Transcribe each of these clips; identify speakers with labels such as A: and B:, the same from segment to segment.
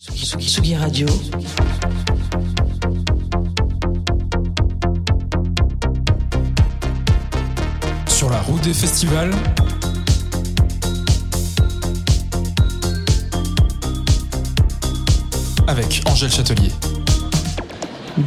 A: Tsugi Radio.
B: Sur la route des festivals. Avec Angèle Châtelier.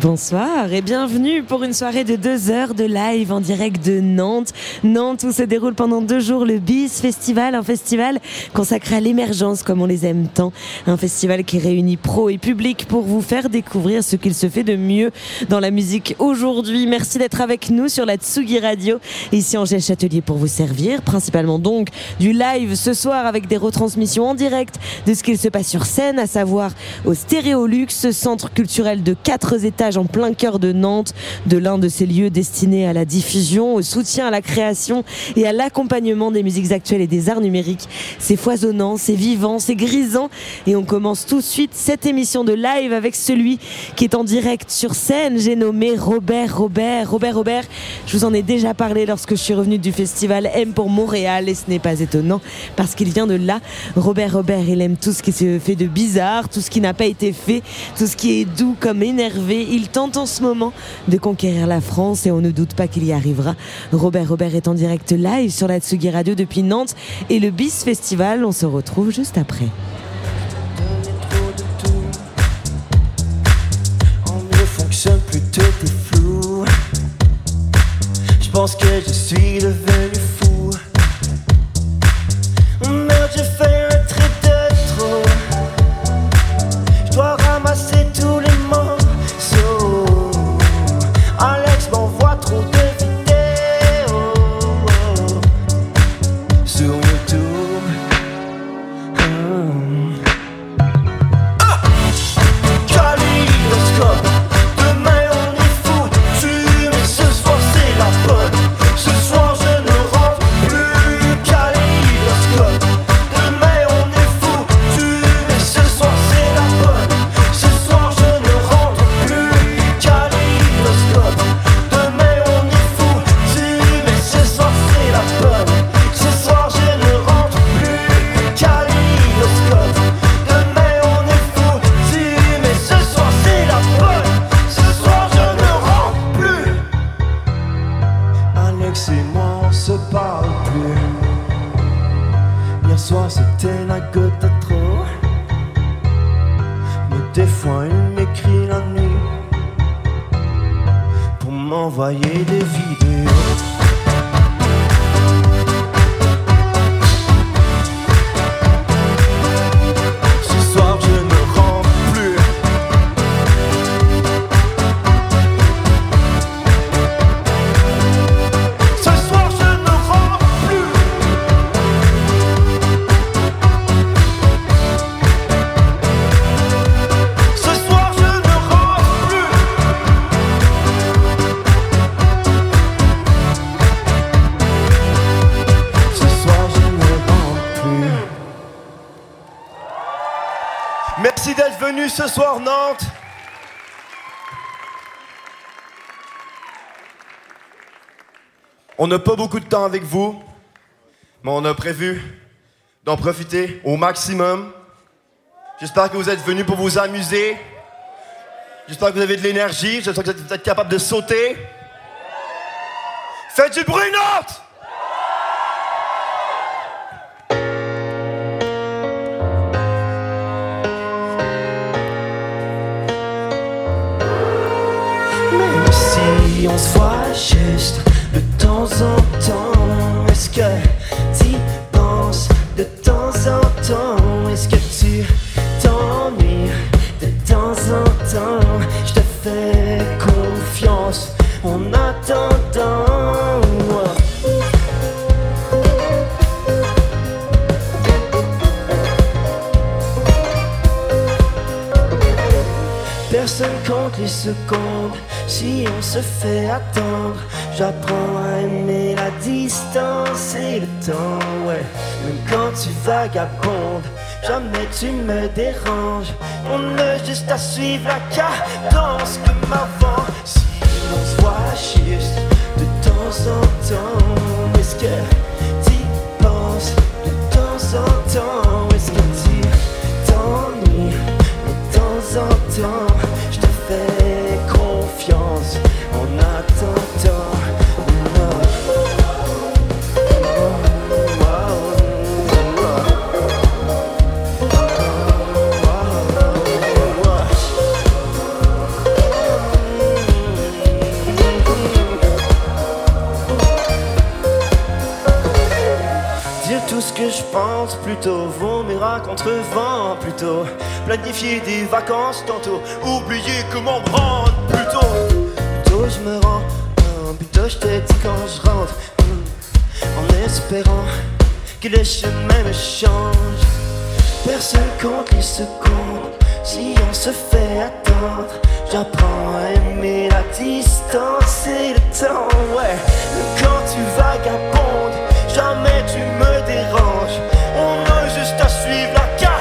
A: Bonsoir et bienvenue pour une soirée de deux heures de live en direct de Nantes. Nantes où se déroule pendant deux jours le BIS Festival, un festival consacré à l'émergence comme on les aime tant. Un festival qui réunit pro et public pour vous faire découvrir ce qu'il se fait de mieux dans la musique aujourd'hui. Merci d'être avec nous sur la Tsugi Radio. Ici Angèle Châtelier pour vous servir, principalement donc du live ce soir avec des retransmissions en direct de ce qu'il se passe sur scène, à savoir au Stéréolux, centre culturel de quatre en plein cœur de Nantes, de l'un de ces lieux destinés à la diffusion, au soutien à la création et à l'accompagnement des musiques actuelles et des arts numériques. C'est foisonnant, c'est vivant, c'est grisant et on commence tout de suite cette émission de live avec celui qui est en direct sur scène. J'ai nommé Robert Robert. Robert Robert, je vous en ai déjà parlé lorsque je suis revenu du festival M pour Montréal et ce n'est pas étonnant parce qu'il vient de là. Robert Robert, il aime tout ce qui se fait de bizarre, tout ce qui n'a pas été fait, tout ce qui est doux comme énervé il tente en ce moment de conquérir la France et on ne doute pas qu'il y arrivera. Robert Robert est en direct live sur la Tsugi Radio depuis Nantes et le BIS Festival. On se retrouve juste après.
C: Pour m'envoyer des vidéos. D'être venu ce soir Nantes. On n'a pas beaucoup de temps avec vous, mais on a prévu d'en profiter au maximum. J'espère que vous êtes venus pour vous amuser. J'espère que vous avez de l'énergie. J'espère que vous êtes capable de sauter. Faites du bruit, Nantes! qu'on se voit juste de temps en temps. Est-ce que tu penses de temps en temps? Est-ce que tu t'ennuies de temps en temps? Je te fais confiance en attendant. Personne compte les secondes si on se fait attendre. J'apprends à aimer la distance et le temps, ouais. Même quand tu vagabondes, jamais tu me déranges. On a juste à suivre la cadence comme avant. Si on se voit juste de temps en temps, est-ce que tu penses de temps en temps? Est-ce que tu t'ennuies de temps en temps? Plutôt Vomir contre vent plutôt. Planifier des vacances tantôt Oublier comment me rendre plutôt. Plutôt je me rends hein, Plutôt je te dis quand je rentre hmm, En espérant que le chemin me change. Personne compte les secondes Si on se fait attendre. J'apprends à aimer la distance et le temps Ouais, quand tu vagabondes Jamais tu me déranges On a juste à suivre la cadence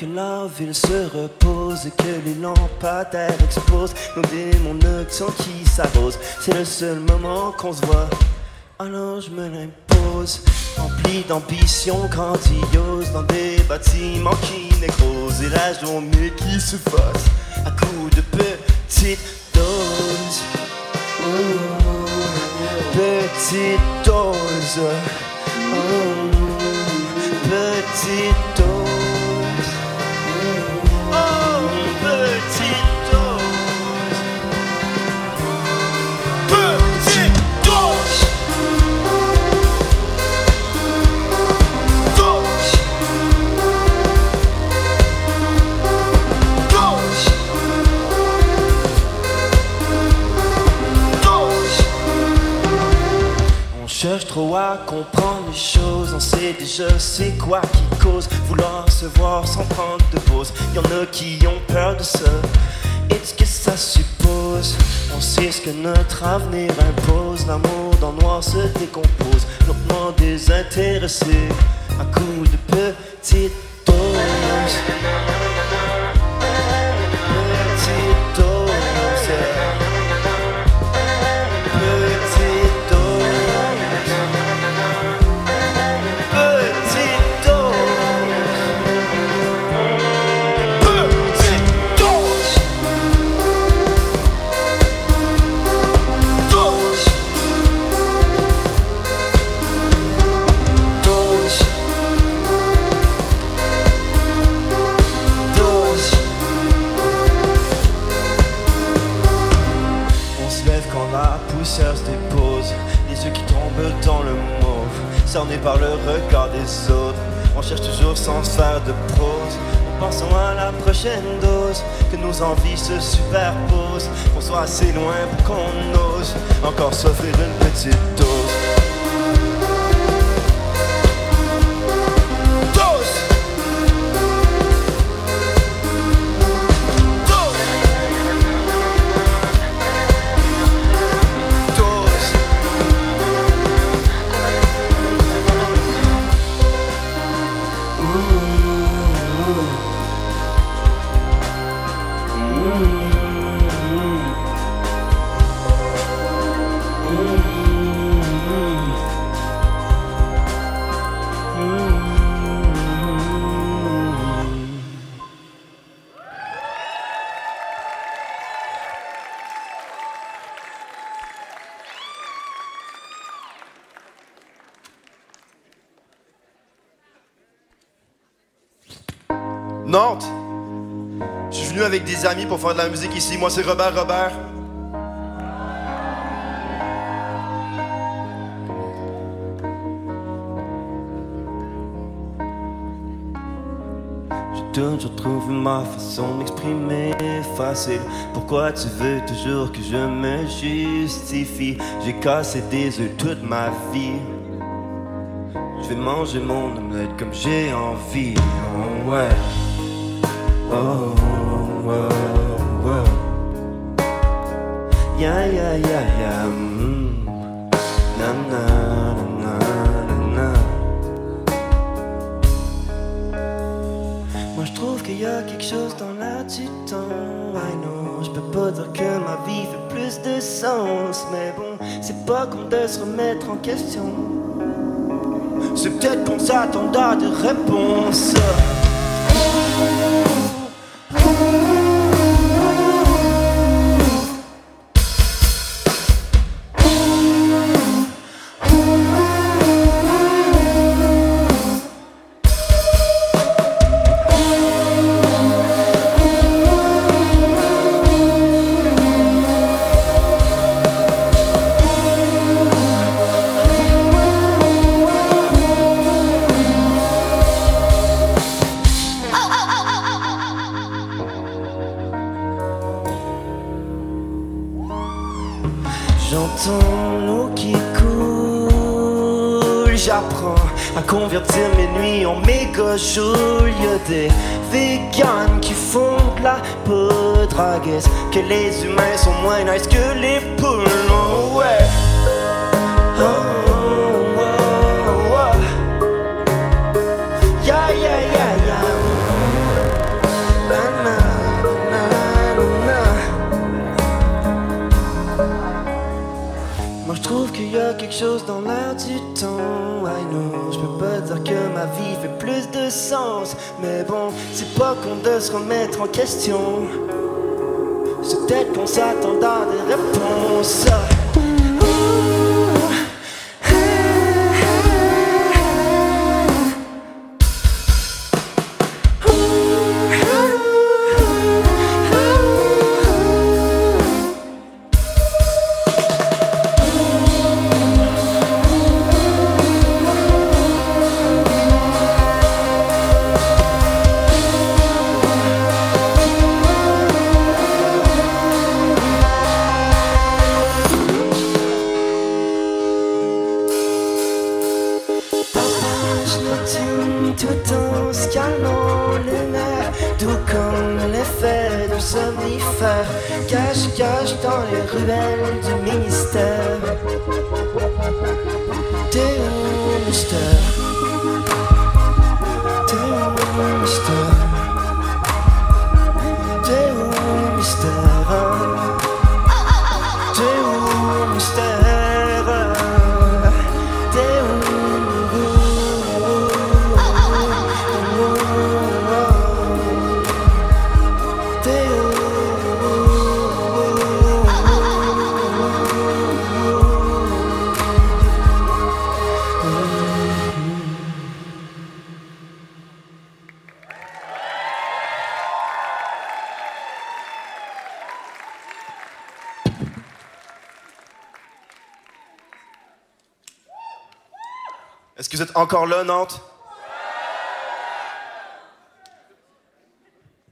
C: que la ville se repose et que les lampadaires explosent, nos démons nocturnes qui s'arrosent, c'est le seul moment qu'on se voit. Alors je me l'impose, rempli d'ambition grandiose, dans des bâtiments qui nécrosent, et la journée qui se fasse à coups de petites doses. Oh, petite dose. Oh, petite comprendre les choses, on sait déjà c'est quoi qui cause vouloir se voir sans prendre de pause. Y en a qui ont peur de ça, et ce que ça suppose. On sait ce que notre avenir impose, l'amour dans le noir se décompose, lentement désintéressé à coups de petites doses. Cerné par le regard des autres. On cherche toujours sans faire de prose, en pensant à la prochaine dose, que nos envies se superposent, qu'on soit assez loin pour qu'on ose encore s'offrir une petite. Dose
D: amis pour faire de la musique ici. Moi, c'est Robert Robert.
C: Toujours trouvé ma façon d'exprimer facile. Pourquoi tu veux toujours que je me justifie? J'ai cassé des œufs toute ma vie. Je vais manger mon omelette comme j'ai envie. Oh ouais. Oh, oh, oh. Moi je trouve qu'il y a quelque chose dans temps. I know, je peux pas dire que ma vie fait plus de sens. Mais bon, c'est pas qu'on de se remettre en question. C'est peut-être qu'on s'attend à des réponses.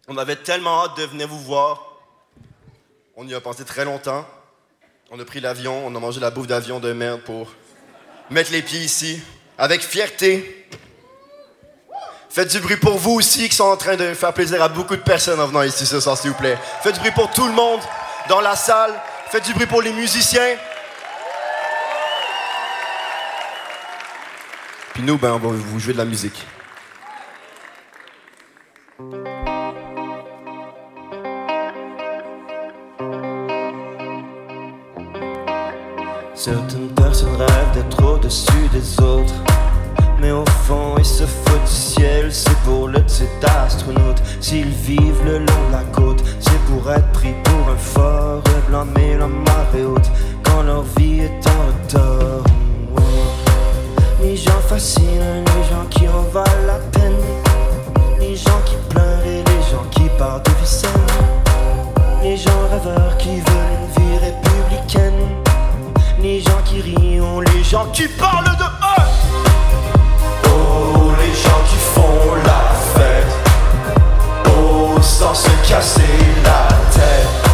D: On avait tellement hâte de venir vous voir. On y a pensé très longtemps. On a pris l'avion, on a mangé la bouffe d'avion de merde pour mettre les pieds ici, avec fierté. Faites du bruit pour vous aussi qui sont en train de faire plaisir à beaucoup de personnes en venant ici ce soir, s'il vous plaît. Faites du bruit pour tout le monde dans la salle. Faites du bruit pour les musiciens. Puis nous, ben, on va vous jouer de la musique.
C: Les gens les gens qui en valent la peine. Les gens qui pleurent et scène. Les gens rêveurs qui veulent une vie républicaine. Les gens qui rient, les gens qui parlent de eux. Oh, les gens qui font la fête. Oh, sans se casser la tête.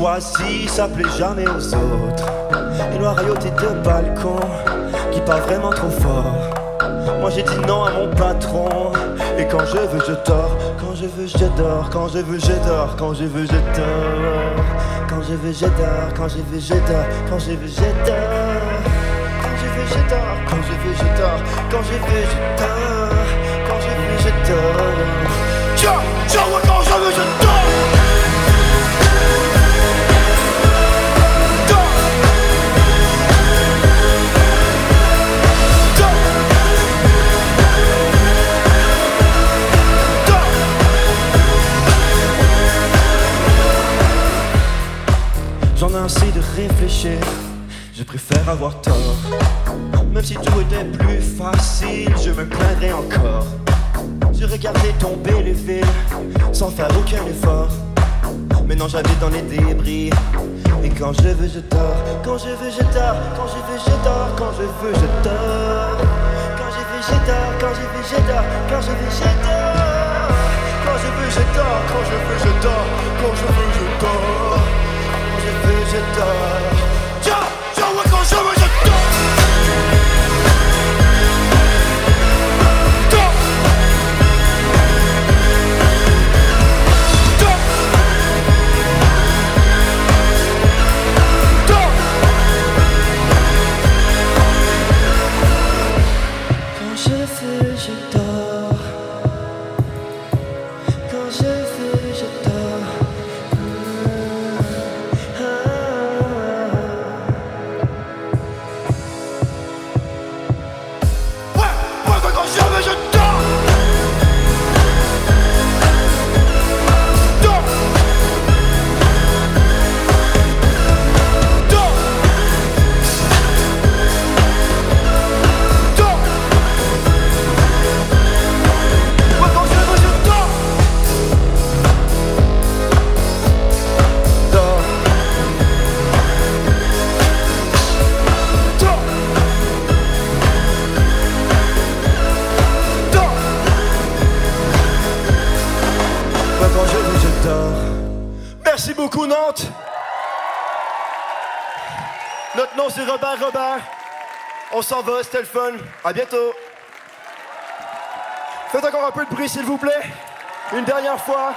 C: J'ai choisis s'appelaient jamais aux autres. Et loyauté de balcon qui parle vraiment trop fort. Moi j'ai dit non à mon patron. Et quand je veux, je dors. Quand je veux, je dors. Quand je veux, je dors. Quand je veux, je dors. Quand je veux, je dors. Quand je veux, je dors. Quand je veux, je dors. Quand je veux, je dors. Quand je veux, je dors. Quand je veux, je dors. Dans les débris. Et quand je veux, je dors. Quand je veux, je dors. Quand je veux, je dors. Quand je veux, je s'en. À bientôt. Faites encore un peu de bruit, s'il vous plaît. Une dernière fois.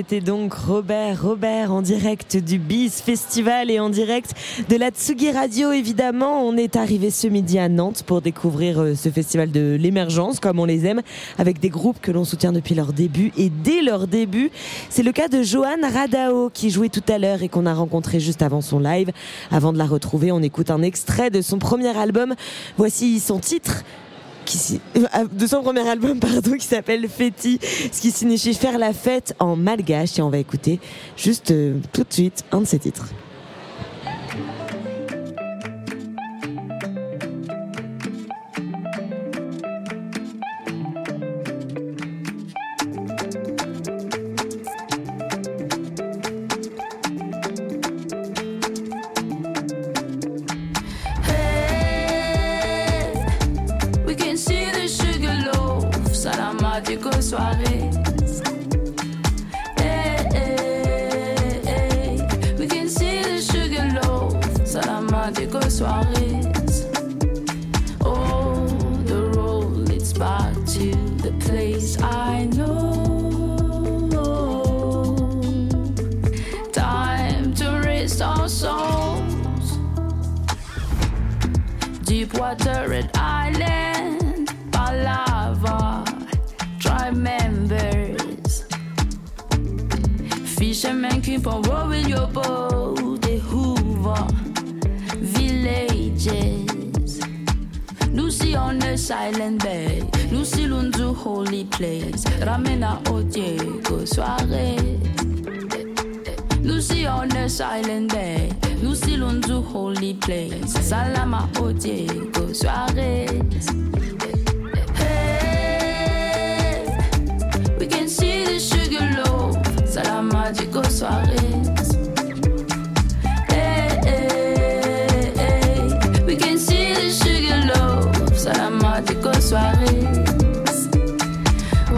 A: C'était donc Robert, Robert en direct du Biz Festival et en direct de la Tsugi Radio évidemment. On est arrivé ce midi à Nantes pour découvrir euh, ce festival de l'émergence comme on les aime avec des groupes que l'on soutient depuis leur début et dès leur début. C'est le cas de Johan Radao qui jouait tout à l'heure et qu'on a rencontré juste avant son live. Avant de la retrouver, on écoute un extrait de son premier album. Voici son titre qui, euh, de son premier album pardon qui s'appelle Feti, ce qui signifie faire la fête en malgache et on va écouter juste euh, tout de suite un de ses titres.
E: Deep water red island, Palava, tribe members. Fishermen keep on rowing your boat, they hoover villages. Lucy on the silent bay, Lucy Lundu holy place, Ramena Odiego soirée. Lucy on the silent day, Lucy Lundu holy place, Salama Odiego soirées. Hey, we can see the sugar loaf, Salama Digo soirées. Hey, we can see the sugar loaf, Salama Digo soirées.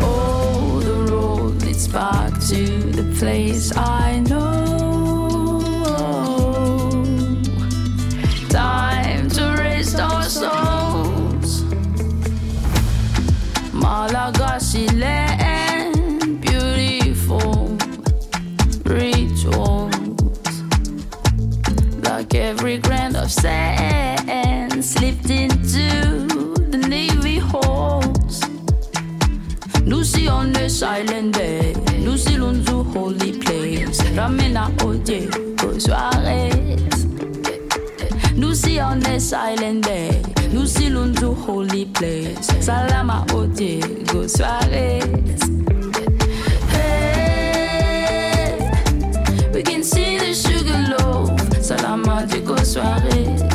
E: Oh, the road leads back to the place I know. Sand slipped into the navy halls. Lucy on the silent day, Lucy Lunzu holy place, Ramena Oje go soirées. Lucy on the silent day, Lucy Lunzu holy place, Salama Oje go Salama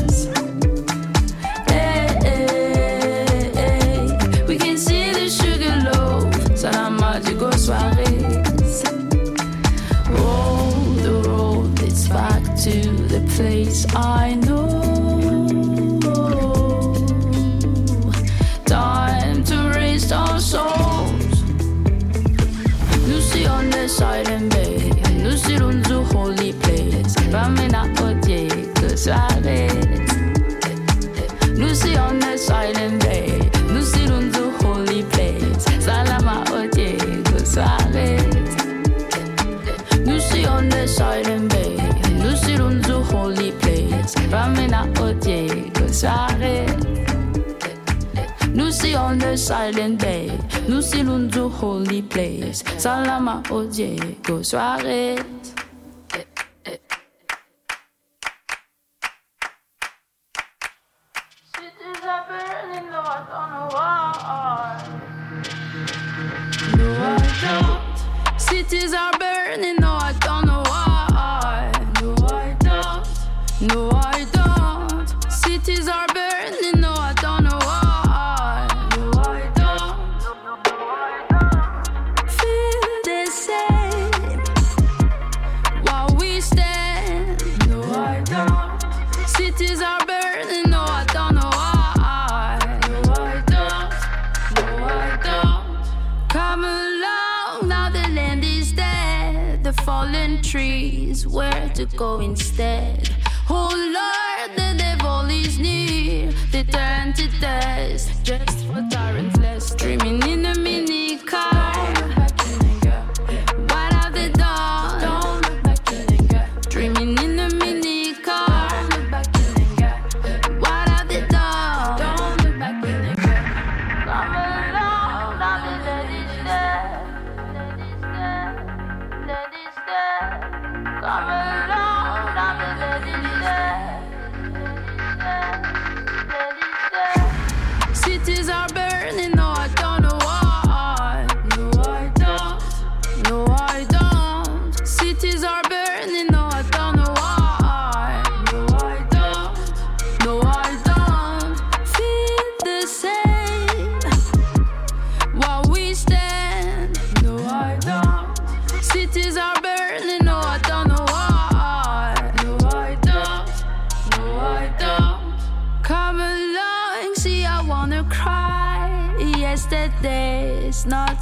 E: on the silent bay, Lucy Lundu holy place. Salama Odie, go soirée. To go instead? Oh Lord, the devil is near. They turn to dust just for tyrant flesh, dreaming in a mini car. Chicago.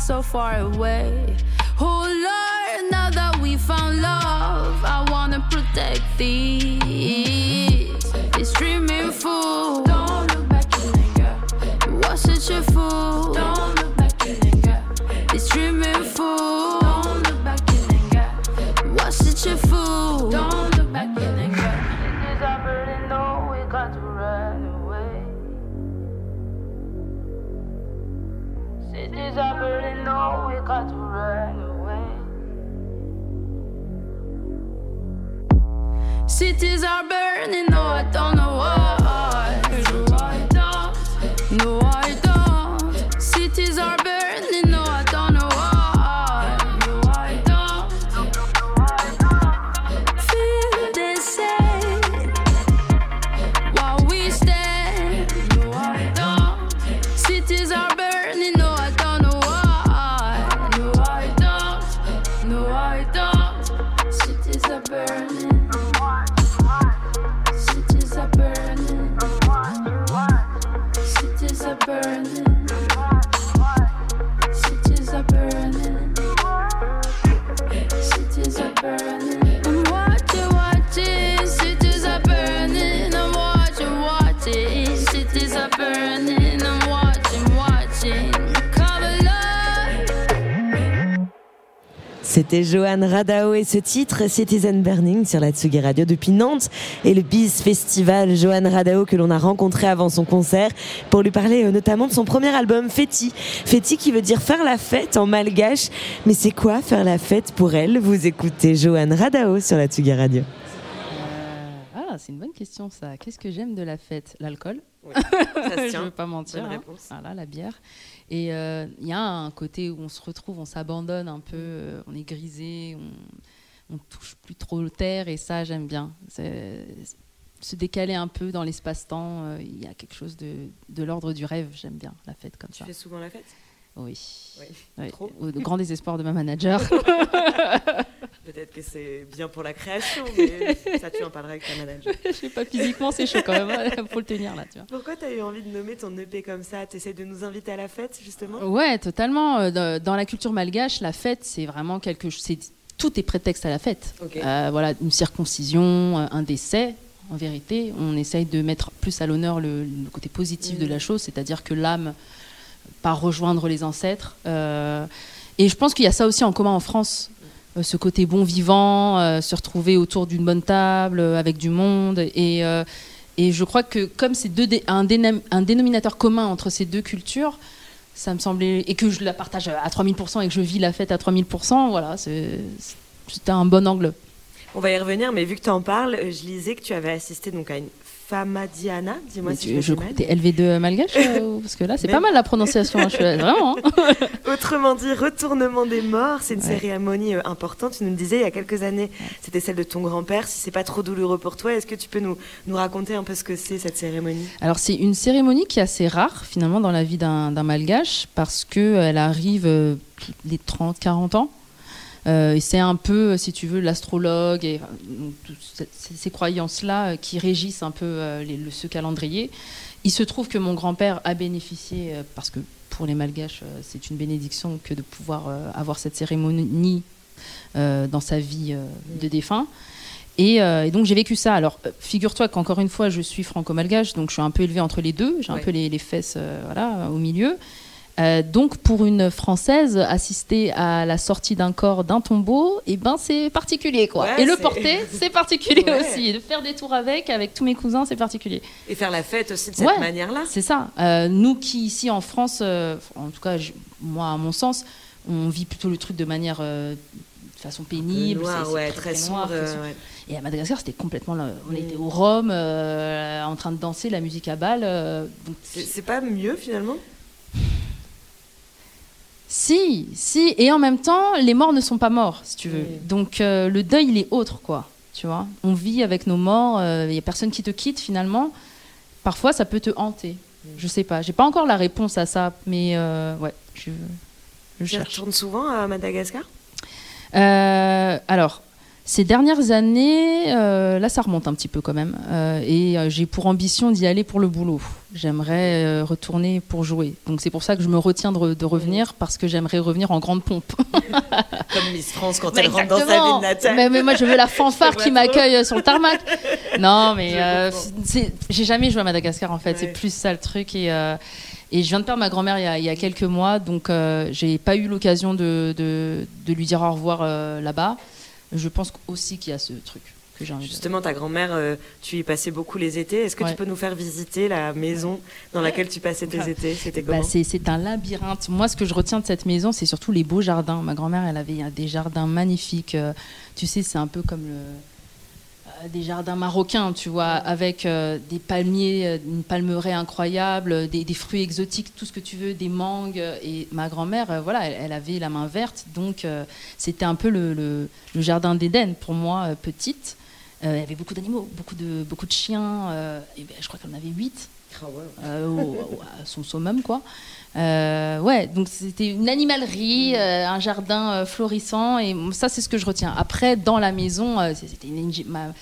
E: So far away. Oh Lord, now that we found love, I wanna protect these.
A: C'était Johan Radao et ce titre Citizen Burning sur la Tsugi Radio depuis Nantes et le Biz Festival. Johan Radao que l'on a rencontré avant son concert pour lui parler euh, notamment de son premier album Feti. Feti qui veut dire faire la fête en malgache. Mais c'est quoi faire la fête pour elle? Vous écoutez Johan Radao sur la Tsugi Radio.
F: Euh, ah, c'est une bonne question ça. Qu'est-ce que j'aime de la fête? L'alcool.
A: Ça se
F: Je ne veux pas mentir.
A: Bonne
F: hein.
A: réponse.
F: Voilà, la bière. Et euh, il y a un côté où on se retrouve, on s'abandonne un peu, euh, on est grisé, on, on touche plus trop le terre et ça j'aime bien. Se décaler un peu dans l'espace-temps, euh, il y a quelque chose de, de l'ordre du rêve. J'aime bien la fête comme ça.
A: souvent la fête?
F: Oui.
A: Oui.
F: Oui.
A: Trop.
F: Au grand désespoir de ma manager.
A: Peut-être que c'est bien pour la création, mais ça tu en parleras avec ta manager.
F: Je sais pas, physiquement c'est chaud quand même. Faut le tenir là, tu vois.
A: Pourquoi tu as eu envie de nommer ton EP comme ça? Tu essaies de nous inviter à la fête, justement?
F: Ouais, totalement. Euh, Dans la culture malgache, la fête, c'est vraiment quelque chose. c'est- Tout est prétexte à la fête.
A: Ok.
F: Euh, voilà, une circoncision, euh, un décès. En vérité, on essaye de mettre plus à l'honneur le, le côté positif de la chose, c'est-à-dire que l'âme rejoindre les ancêtres. Euh, et je pense qu'il y a ça aussi en commun en France, euh, ce côté bon vivant, euh, se retrouver autour d'une bonne table, avec du monde. Et, et je crois que comme c'est un, un dénominateur commun entre ces deux cultures, ça me semblait et que je la partage à 3000% et que je vis la fête à 3000%, voilà, c'était un bon angle.
A: On va y revenir, mais vu que tu en parles, je lisais que tu avais assisté donc à une Famadiana, dis-moi si
F: tu-
A: je mal.
F: t'es LV2 malgache euh, parce que là c'est pas mal la prononciation, hein, je suis- vraiment. hein.
A: Autrement dit, Retournement des morts, c'est une
F: Ouais.
A: cérémonie euh, importante. Tu nous le disais il y a quelques années, c'était celle de ton grand-père. Si c'est pas trop douloureux pour toi, est-ce que tu peux nous, nous raconter un peu ce que c'est cette cérémonie?
F: Alors c'est une cérémonie qui est assez rare finalement dans la vie d'un d'un malgache parce qu'elle arrive euh, les 30-40 ans. Euh, et c'est un peu, si tu veux, l'astrologue et donc, toutes ces, ces croyances-là euh, qui régissent un peu euh, les- le- ce calendrier. Il se trouve que mon grand-père a bénéficié, parce que pour les malgaches, c'est une bénédiction que de pouvoir avoir cette cérémonie dans sa vie de défunt. Et, euh, et donc j'ai vécu ça. Alors figure-toi qu'encore une fois, je suis franco-malgache, donc je suis un peu élevée entre les deux. J'ai un peu les, les fesses euh, voilà, au milieu. Euh, donc pour une française, assister à la sortie d'un corps d'un tombeau, et ben c'est particulier quoi.
A: Ouais,
F: et le porter, c'est particulier
A: Ouais.
F: aussi. De faire des tours avec, avec tous mes cousins, c'est particulier.
A: Et faire la fête aussi de cette
F: Ouais.
A: manière-là.
F: C'est ça. Euh, nous qui ici en France, euh, en tout cas je- moi à mon sens, on vit plutôt le truc de manière de façon pénible,
A: Noir, ouais, très,
F: noir,
A: sombre.
F: très
A: ouais.
F: Et à Madagascar, c'était complètement. là. On
A: Mm.
F: était au Rhum, euh, en train de danser la musique à balle. euh,
A: c'est pas mieux finalement?
F: Si, si. Et en même temps, les morts ne sont pas morts, si tu veux. Donc euh, le deuil, il est autre, quoi. Tu vois? On vit avec nos morts. Il n'y a personne qui te quitte finalement. Parfois, ça peut te hanter.
A: Mm.
F: Je sais pas. J'ai pas encore la réponse à ça, mais euh, ouais, je, je
A: Tu
F: cherche.
A: retournes souvent à Madagascar?
F: Euh, alors, ces dernières années, euh, là, ça remonte un petit peu quand même. Euh, et euh, j'ai pour ambition d'y aller pour le boulot. J'aimerais euh, retourner pour jouer. Donc c'est pour ça que je me retiens de, re- de revenir parce que j'aimerais revenir en grande pompe.
A: Comme Miss France quand elle rentre dans sa ville natale.
F: Mais, mais moi, je veux la fanfare qui m'accueille sur le tarmac. Non, mais j'ai jamais joué à Madagascar en fait.
A: Ouais.
F: C'est plus ça le truc. Et, et je viens de perdre ma grand-mère il, y a- il y a quelques mois, donc euh, j'ai pas eu l'occasion de, de, de lui dire au revoir euh, là-bas. Je pense aussi qu'il y a ce truc que j'ai envie de
A: Justement, ta grand-mère, euh, tu y passais beaucoup les étés. Est-ce que
F: Ouais.
A: tu peux nous faire visiter la maison dans laquelle tu passais tes
F: Ouais.
A: étés? C'était
F: Bah, c'est, un labyrinthe. Moi, ce que je retiens de cette maison, c'est surtout les beaux jardins. Ma grand-mère, elle avait des jardins magnifiques. Euh, tu sais, c'est un peu comme le, des jardins marocains, tu vois, avec euh, des palmiers, euh, une palmeraie incroyable, euh, des, des fruits exotiques, tout ce que tu veux, des mangues. Et ma grand-mère, euh, voilà, elle, elle avait la main verte, donc euh, c'était un peu le, le- le jardin d'Éden pour moi, euh, petite. Euh, il y avait beaucoup d'animaux, beaucoup de, beaucoup de chiens. euh, et ben, je crois qu'elle en avait huit euh, au- au- à son summum, quoi. Euh, ouais, donc c'était une animalerie, euh, un jardin euh, florissant, et ça, c'est ce que je retiens. Après, dans la maison, c'était une- ma,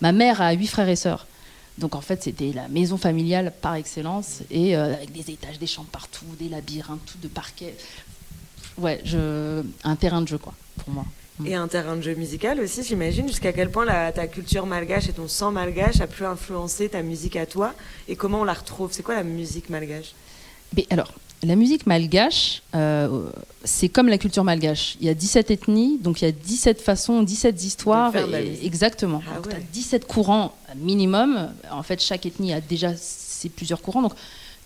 F: ma mère a huit frères et sœurs. Donc en fait, c'était la maison familiale par excellence, et avec des étages, des chambres partout, des labyrinthes, tout de parquet. Ouais, je... un terrain de jeu, quoi, pour moi.
A: Et un terrain de jeu musical aussi, j'imagine. Jusqu'à quel point la- ta culture malgache et ton sang malgache a pu influencer ta musique à toi? Et comment on la retrouve? C'est quoi la musique malgache?
F: Mais alors, la musique malgache, euh, c'est comme la culture malgache. Il y a 17 ethnies, donc il y a 17 façons, 17 histoires. Et- exactement.
A: Ah
F: Donc,
A: ouais.
F: t'as 17 courants minimum. En fait, chaque ethnie a déjà ses plusieurs courants. Donc,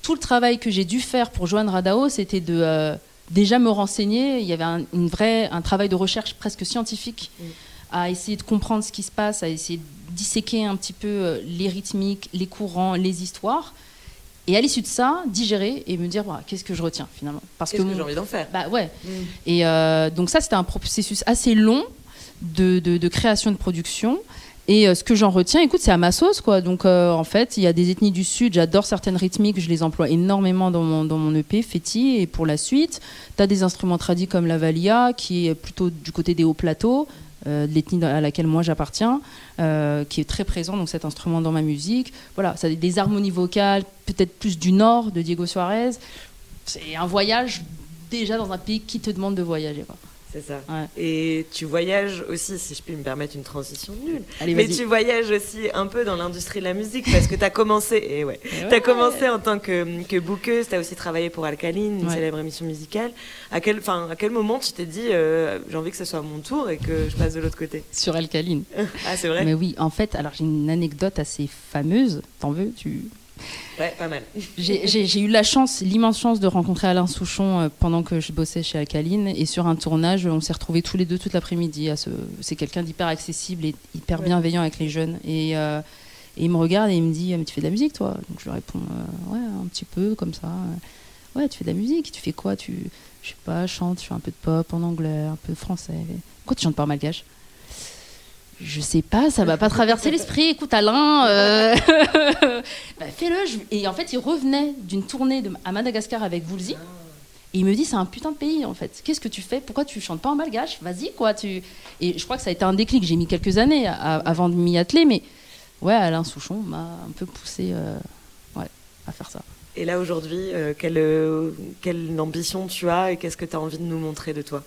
F: tout le travail que j'ai dû faire pour joindre Radao, c'était de euh, déjà me renseigner. Il y avait un, une vraie, un travail de recherche presque scientifique
A: Mm.
F: à essayer de comprendre ce qui se passe, à essayer de disséquer un petit peu euh, les rythmiques, les courants, les histoires. Et à l'issue de ça, digérer et me dire voilà, qu'est-ce que je retiens finalement? Parce
A: Qu'est-ce que j'ai envie d'en faire?
F: Bah ouais.
A: Mm.
F: Et euh, donc ça, c'était un processus assez long de, de- de création de production. Et euh, ce que j'en retiens, écoute, c'est à ma sauce, quoi. Donc euh, en fait, il y a des ethnies du Sud, j'adore certaines rythmiques, je les emploie énormément dans mon, dans mon EP, Feti, et pour la suite. Tu as des instruments tradis comme la valia, qui est plutôt du côté des hauts plateaux, euh, de l'ethnie à laquelle moi j'appartiens, euh, qui est très présent, donc cet instrument dans ma musique. Voilà, ça des harmonies vocales, peut-être plus du Nord, de Diego Suarez. C'est un voyage déjà dans un pays qui te demande de voyager.
A: C'est ça.
F: Ouais.
A: Et tu voyages aussi, si je puis me permettre une transition nulle.
F: Allez,
A: Mais tu voyages aussi un peu dans l'industrie de la musique parce que tu as commencé, et ouais,
F: Et
A: T'as
F: ouais.
A: commencé en tant que, que bookeuse, t'as aussi travaillé pour Alcaline, une
F: Ouais.
A: célèbre émission musicale. À quel, enfin, à quel moment tu t'es dit euh, j'ai envie que ce soit mon tour et que je passe de l'autre côté?
F: Sur Alcaline.
A: Ah, c'est vrai?
F: Mais oui, en fait, alors j'ai une anecdote assez fameuse. T'en veux tu...
A: Ouais, pas mal.
F: J'ai eu la chance, l'immense chance de rencontrer Alain Souchon euh, pendant que je bossais chez Alcaline. Et sur un tournage, on s'est retrouvés tous les deux toute l'après-midi. C'est quelqu'un d'hyper accessible et hyper
A: Ouais.
F: bienveillant avec les jeunes. Et, euh, et il me regarde et il me dit Mais tu fais de la musique, toi? Donc je lui réponds euh, Ouais, un petit peu, comme ça. Ouais, tu fais de la musique. Tu fais quoi? Tu, Je sais pas, chante, je fais un peu de pop en anglais, un peu de français. Pourquoi tu chantes pas en malgache? Je sais pas, ça va pas traverser l'esprit. Écoute, Alain, euh, bah, fais-le. Et en fait, il revenait d'une tournée de- à Madagascar avec Woolsey. Et il me dit, c'est un putain de pays en fait. Qu'est-ce que tu fais? Pourquoi tu chantes pas en malgache? Vas-y quoi. Tu... Et je crois que ça a été un déclic. J'ai mis quelques années à- avant de m'y atteler, mais ouais, Alain Souchon m'a un peu poussé euh, ouais, à faire ça.
A: Et là aujourd'hui, euh, quelle, quelle ambition tu as et qu'est-ce que tu as envie de nous montrer de toi?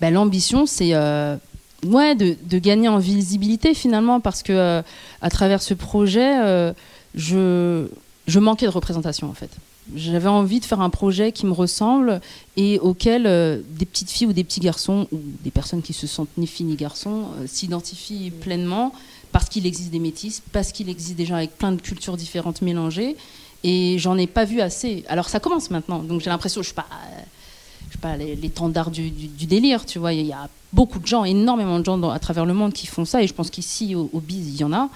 F: Bah, l'ambition, c'est euh, ouais, de, de gagner en visibilité finalement, parce que euh, à travers ce projet, euh, je, je manquais de représentation en fait. J'avais envie de faire un projet qui me ressemble et auquel euh, des petites filles ou des petits garçons ou des personnes qui se sentent ni filles ni garçons s'identifient pleinement parce qu'il existe des métis, parce qu'il existe des gens avec plein de cultures différentes mélangées et j'en ai pas vu assez. Alors ça commence maintenant, donc j'ai l'impression, je suis pas, je suis pas les- l'étendard du, du- du délire, tu vois. Il y a beaucoup de gens, énormément de gens dans- à travers le monde qui font ça et je pense qu'ici au, au Biz il y en a.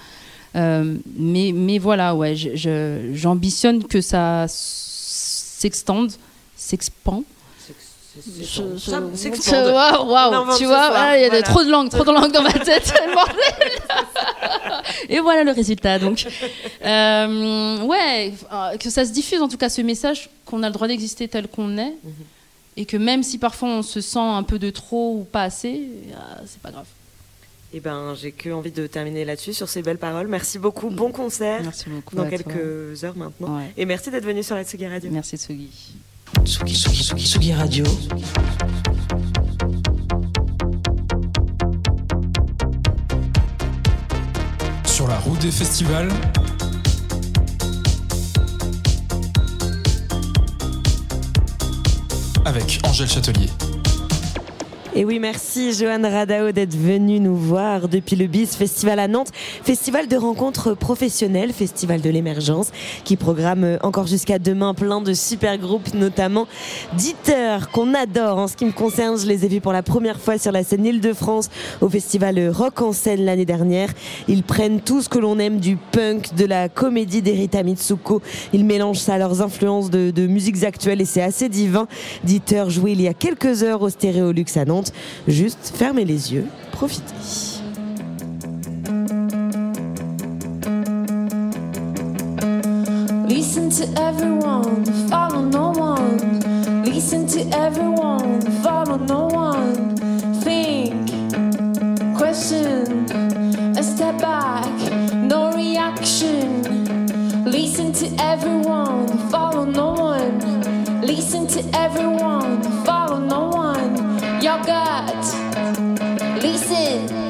F: Euh, mais, mais voilà, ouais, j'ambitionne que ça s'extende, s'expand.
A: S'expande.
F: Waouh, tu vois, voilà, il y a de- trop de langues, trop de langues dans ma tête. Et voilà le résultat. Donc, Euh, ouais, euh, que ça se diffuse en tout cas ce message qu'on a le droit d'exister tel qu'on est,
A: Mhm.
F: Et que même si parfois on se sent un peu de trop ou pas assez, euh, c'est pas grave.
A: Eh ben, j'ai que envie de terminer là-dessus sur ces belles paroles. Merci beaucoup. Bon concert.
F: Merci beaucoup.
A: Dans
F: toi.
A: quelques heures maintenant.
F: Ouais.
A: Et merci d'être venu sur la Tsugi Radio.
F: Merci Tsugi.
G: Tsugi, Tsugi, Tsugi, Tsugi Radio.
B: Sur la route des festivals. Avec Angèle Châtelier.
A: Et oui, merci Johan Radao d'être venu nous voir depuis le BIS Festival à Nantes, festival de rencontres professionnelles, festival de l'émergence, qui programme encore jusqu'à demain plein de super groupes, notamment Dieter, qu'on adore. En ce qui me concerne, je les ai vus pour la première fois sur la scène Île-de-France au festival Rock en scène l'année dernière. Ils prennent tout ce que l'on aime du punk, de la comédie d'Erita Mitsuko. Ils mélangent ça à leurs influences de, de musiques actuelles et c'est assez divin. Dieter joué il y a quelques heures au Stéréolux à Nantes. Juste fermez les yeux, profitez.
H: Listen to everyone, follow no one. Listen to everyone, follow no one. Think, question, a step back, no reaction. Listen to everyone, follow no one. Listen to everyone, follow no one. I've got. Listen.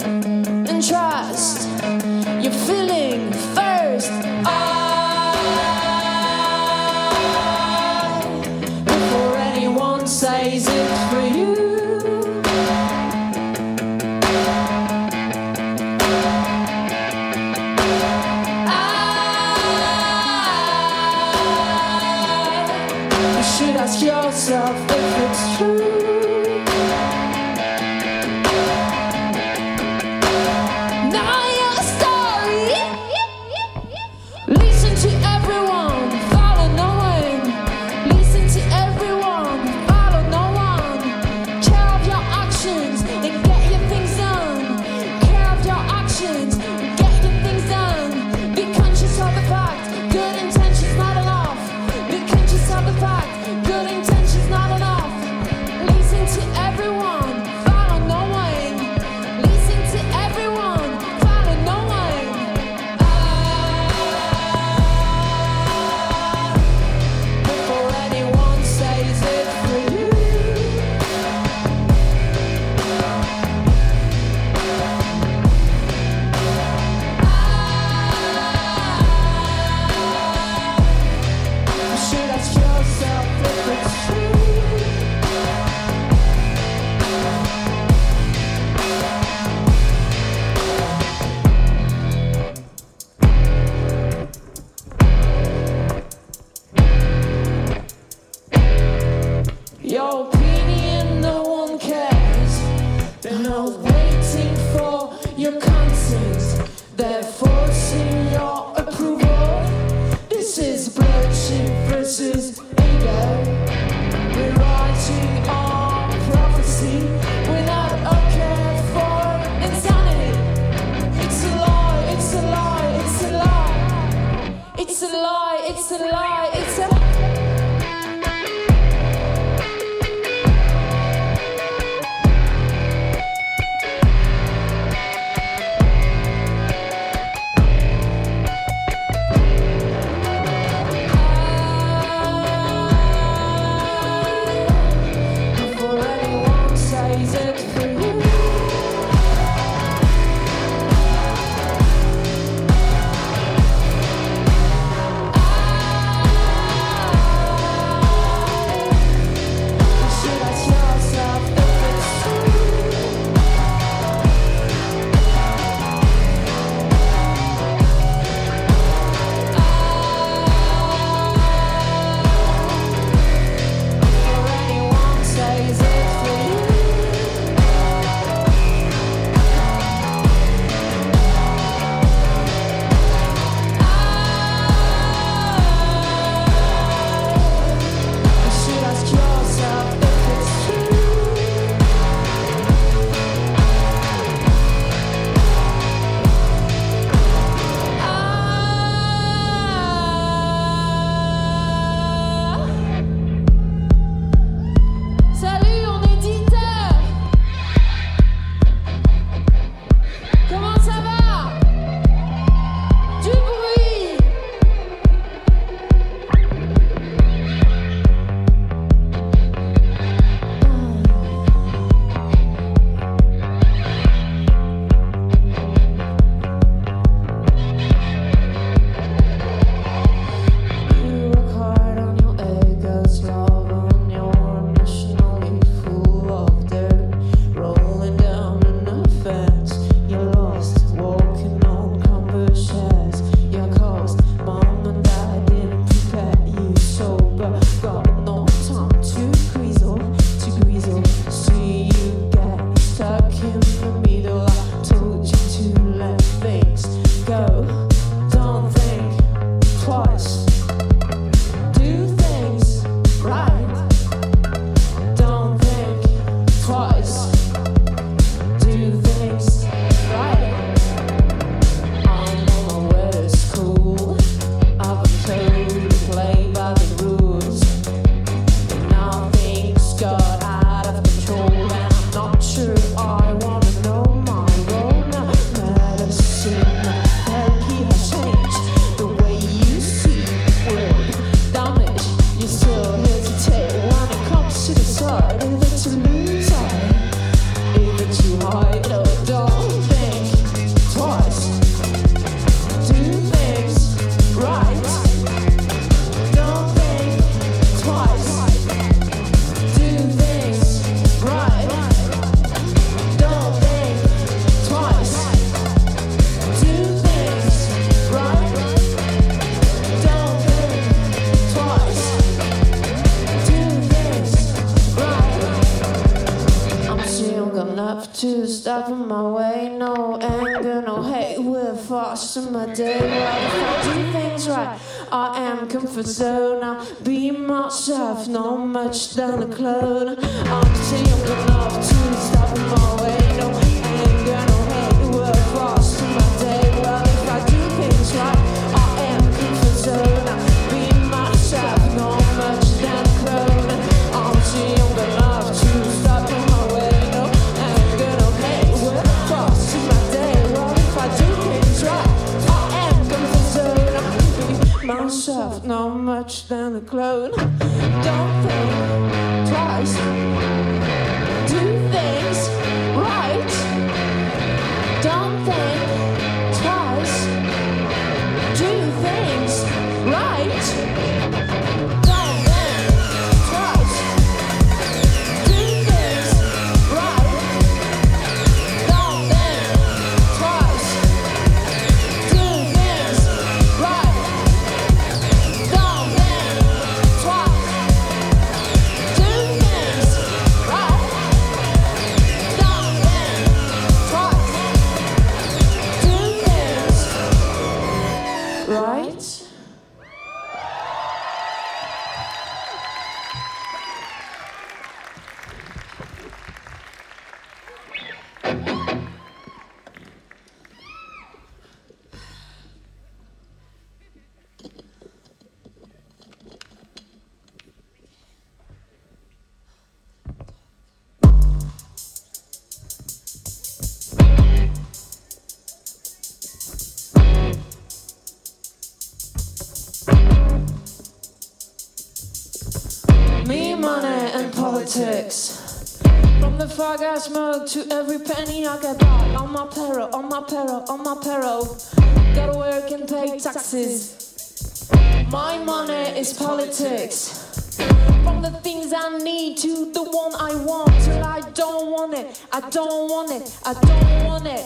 H: Is politics. From the things I need to the one I want till I don't want it. I don't want it. I don't want it.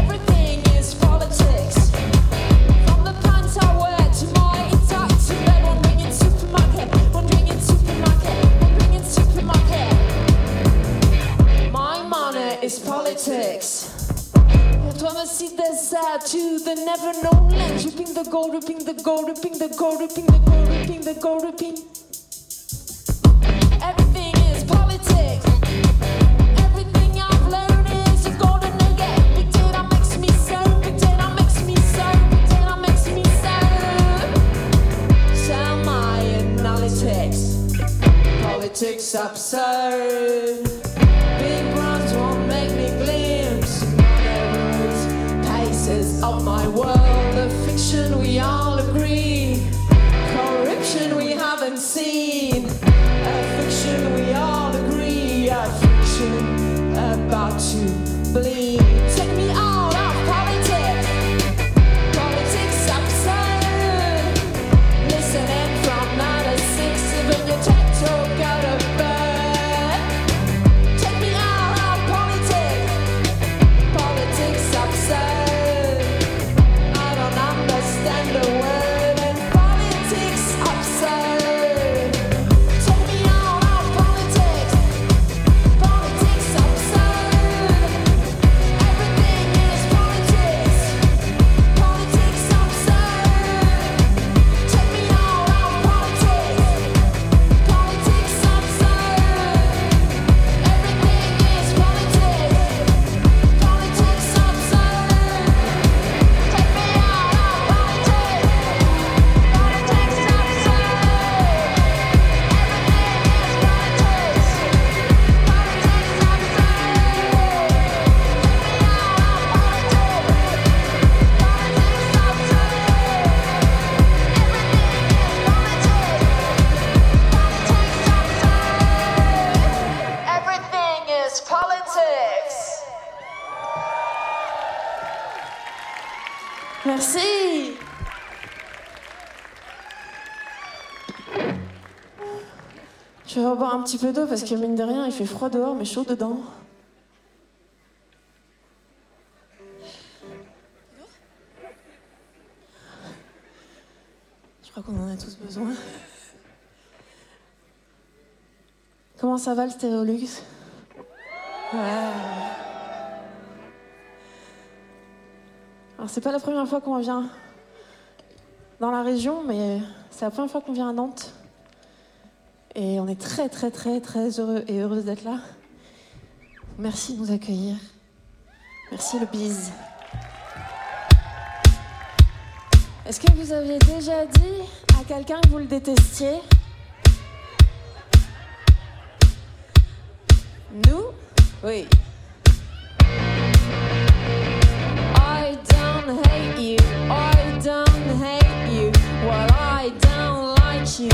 H: Everything is politics. From the pants I wear to my intact bed, wandering in supermarket, wandering in supermarket, wandering in supermarket. My money is politics. From the sea to the never known land, ripping the gold, ripping the gold, ripping the gold, ripping the gold, ripping the gold, ripping. Everything is politics. Everything I've learned is a golden nugget. Big data makes me so, big data makes me so, big data makes me so. So my analytics, politics absurd. Of my world. A fiction we all agree, corruption we haven't seen. A fiction we all agree, a fiction about to bleed. Petit peu d'eau parce que mine de rien, il fait froid dehors mais chaud dedans. Je crois qu'on en a tous besoin. Comment ça va le Stéréolux? Alors c'est pas la première fois qu'on vient dans la région, mais c'est la première fois qu'on vient à Nantes. Et on est très très très très heureux et heureuse d'être là. Merci de nous accueillir. Merci le bise. Est-ce que vous aviez déjà dit à quelqu'un que vous le détestiez? Nous? Oui. I don't hate you, I don't hate you. Well, I don't like you,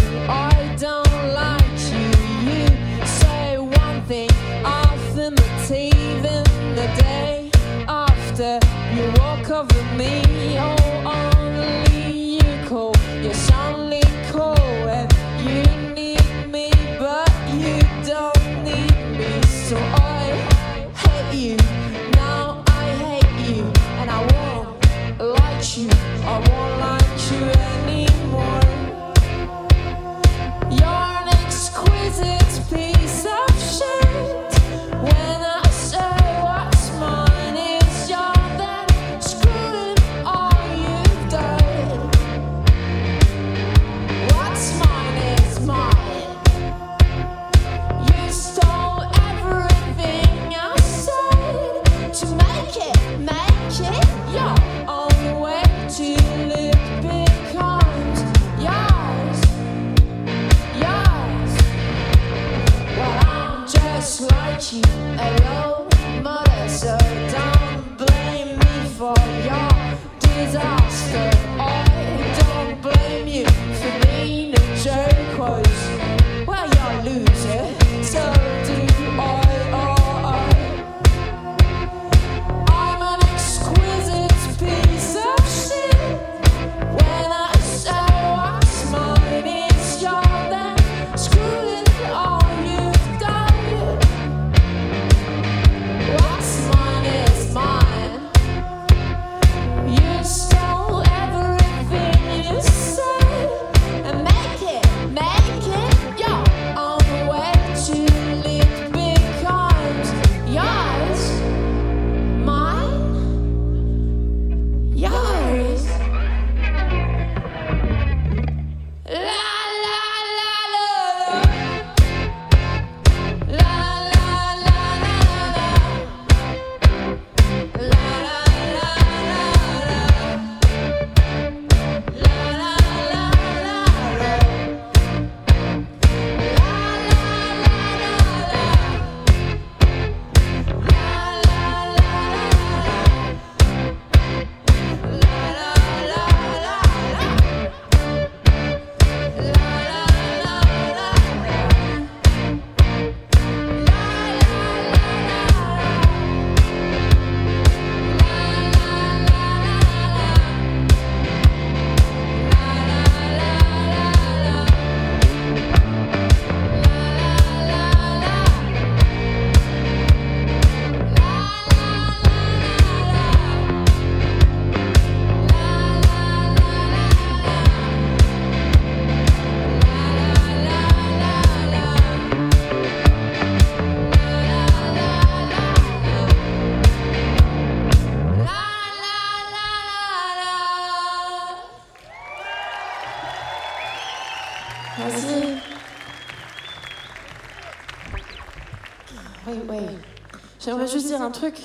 H: J'aimerais juste dire un truc.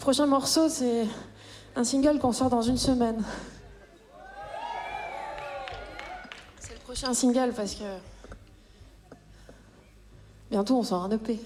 H: Prochain morceau, c'est un single qu'on sort dans une semaine. C'est le prochain single parce que bientôt on sort un EP.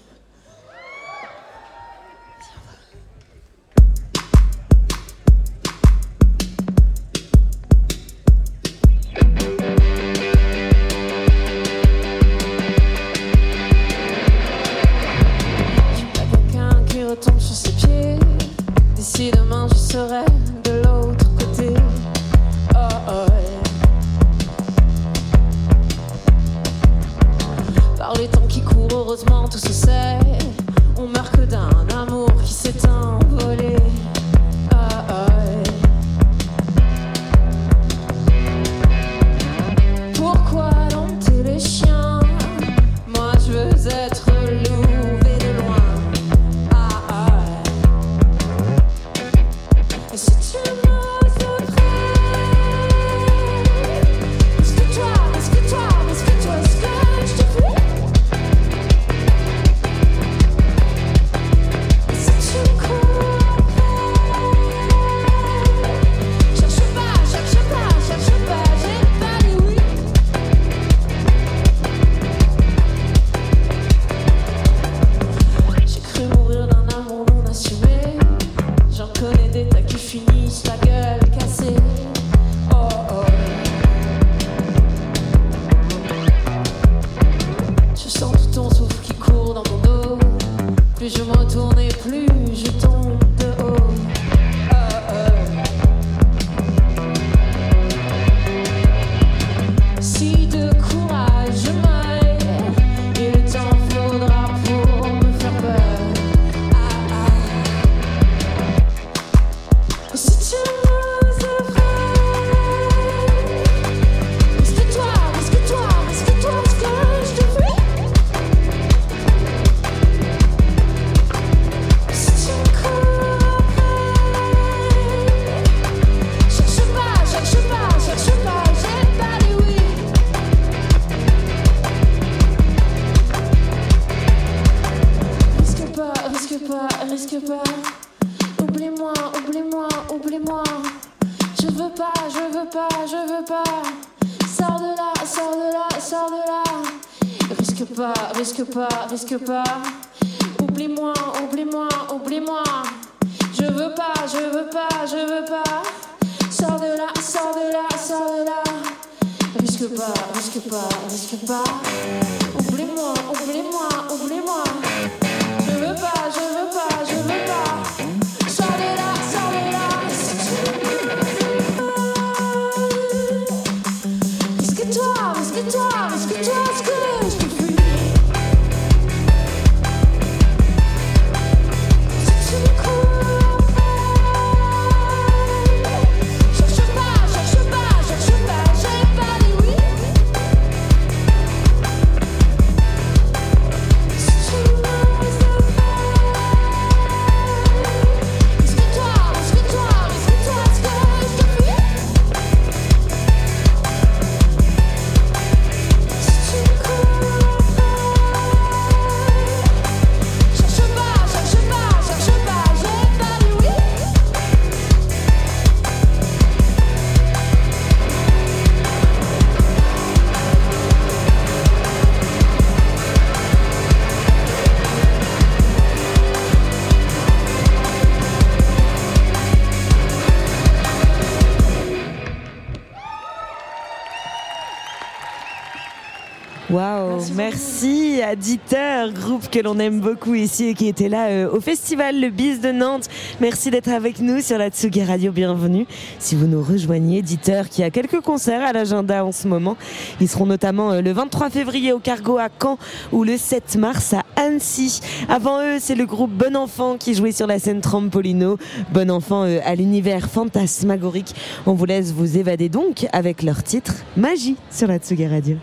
A: à Dieter, groupe que l'on aime beaucoup ici et qui était là euh, au festival Le Bis de Nantes. Merci d'être avec nous sur la Tsugi Radio, bienvenue. Si vous nous rejoignez, Dieter qui a quelques concerts à l'agenda en ce moment. Ils seront notamment euh, le 23 février au Cargo à Caen ou le 7 mars à Annecy. Avant eux, c'est le groupe Bon Enfant qui jouait sur la scène Trampolino. Bon Enfant euh, à l'univers fantasmagorique. On vous laisse vous évader donc avec leur titre Magie sur la Tsugi Radio.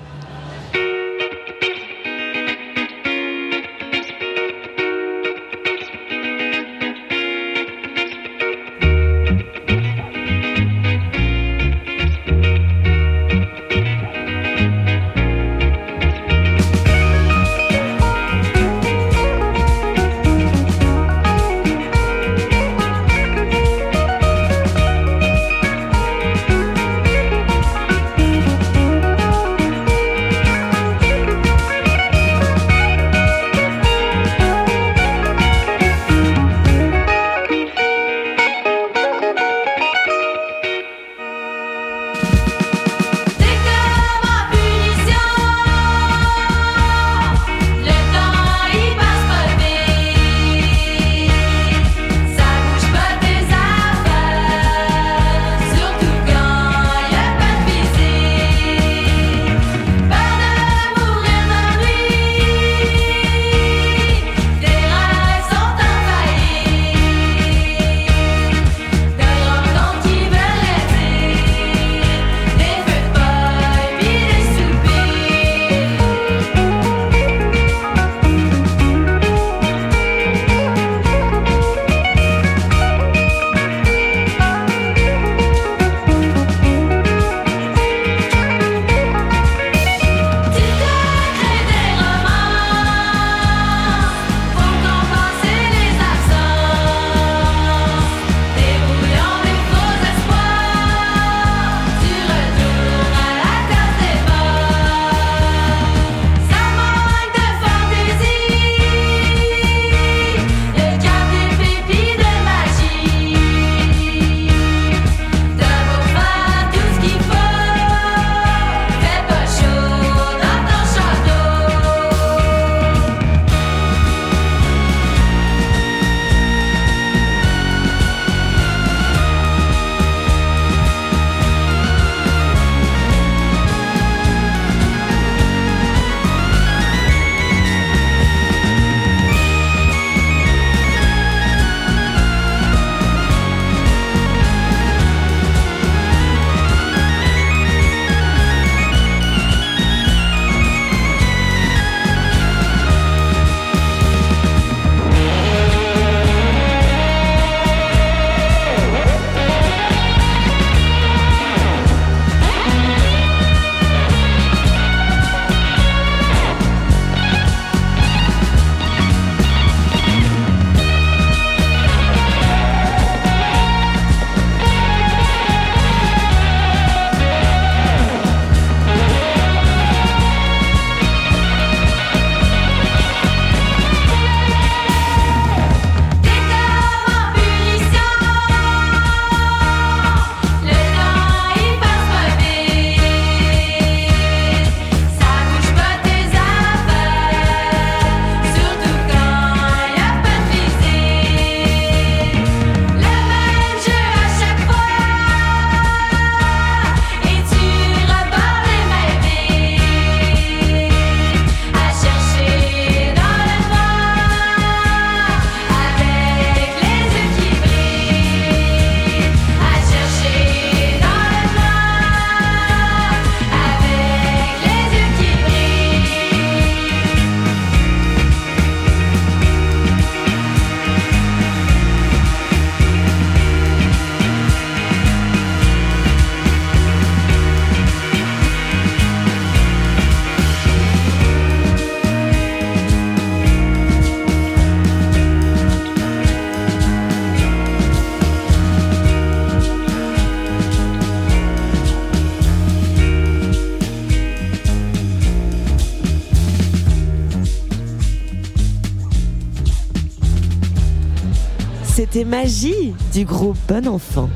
A: C'était Magie du groupe Bon Enfant.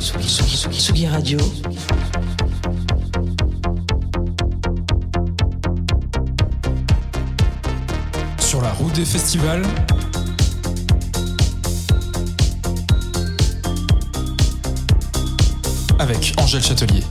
G: Tsugi, Tsugi, Tsugi, Tsugi Radio.
B: Sur la route des festivals. Avec Angèle Châtelier.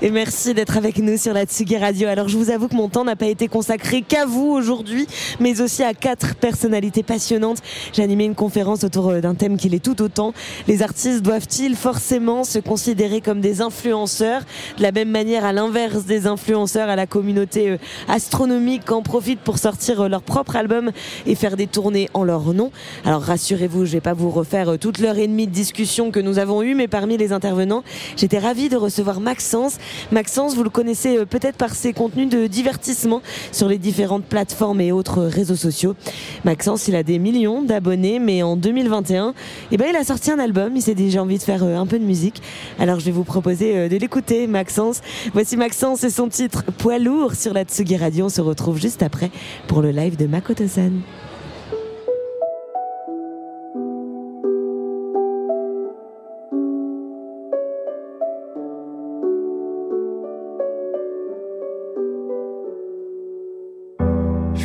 A: Et merci d'être avec nous sur la Tsugi Radio. Alors je vous avoue que mon temps n'a pas été consacré qu'à vous aujourd'hui, mais aussi à quatre personnalités passionnantes. J'ai animé une conférence autour euh, d'un thème qui l'est tout autant. Les artistes doivent-ils forcément se considérer comme des influenceurs? De la même manière, à l'inverse des influenceurs, à la communauté euh, astronomique en profite pour sortir euh, leur propre album et faire des tournées en leur nom. Alors rassurez-vous, je vais pas vous refaire toute l'heure et demie de discussion que nous avons eue, mais parmi les intervenants, j'étais ravie de recevoir Maxence. Maxence, vous le connaissez euh, peut-être par ses contenus de divertissement sur les différentes plateformes et autres réseaux sociaux. Maxence, il a des millions d'abonnés, mais en 2021, eh ben, il a sorti un album. Il s'est dit j'ai envie de faire euh, un peu de musique. Alors je vais vous proposer euh, de l'écouter, Maxence. Voici Maxence et son titre Poids lourd sur la Tsugi Radio. On se retrouve juste après pour le live de Makoto-san.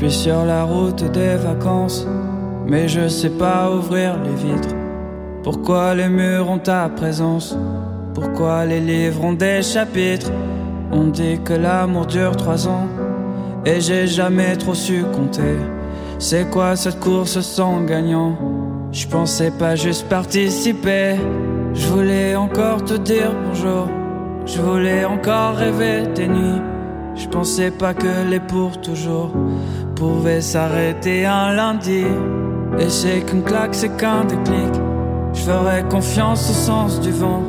I: Suis sur la route des vacances, mais je sais pas ouvrir les vitres. Pourquoi les murs ont ta présence? Pourquoi les livres ont des chapitres? On dit que l'amour dure trois ans, et j'ai jamais trop su compter. C'est quoi cette course sans gagnant? Je pensais pas juste participer. Je voulais encore te dire bonjour. Je voulais encore rêver des nuits. Je pensais pas que les pour toujours pouvaient s'arrêter un lundi. Et c'est qu'une claque, c'est qu'un déclic. Je ferais confiance au sens du vent.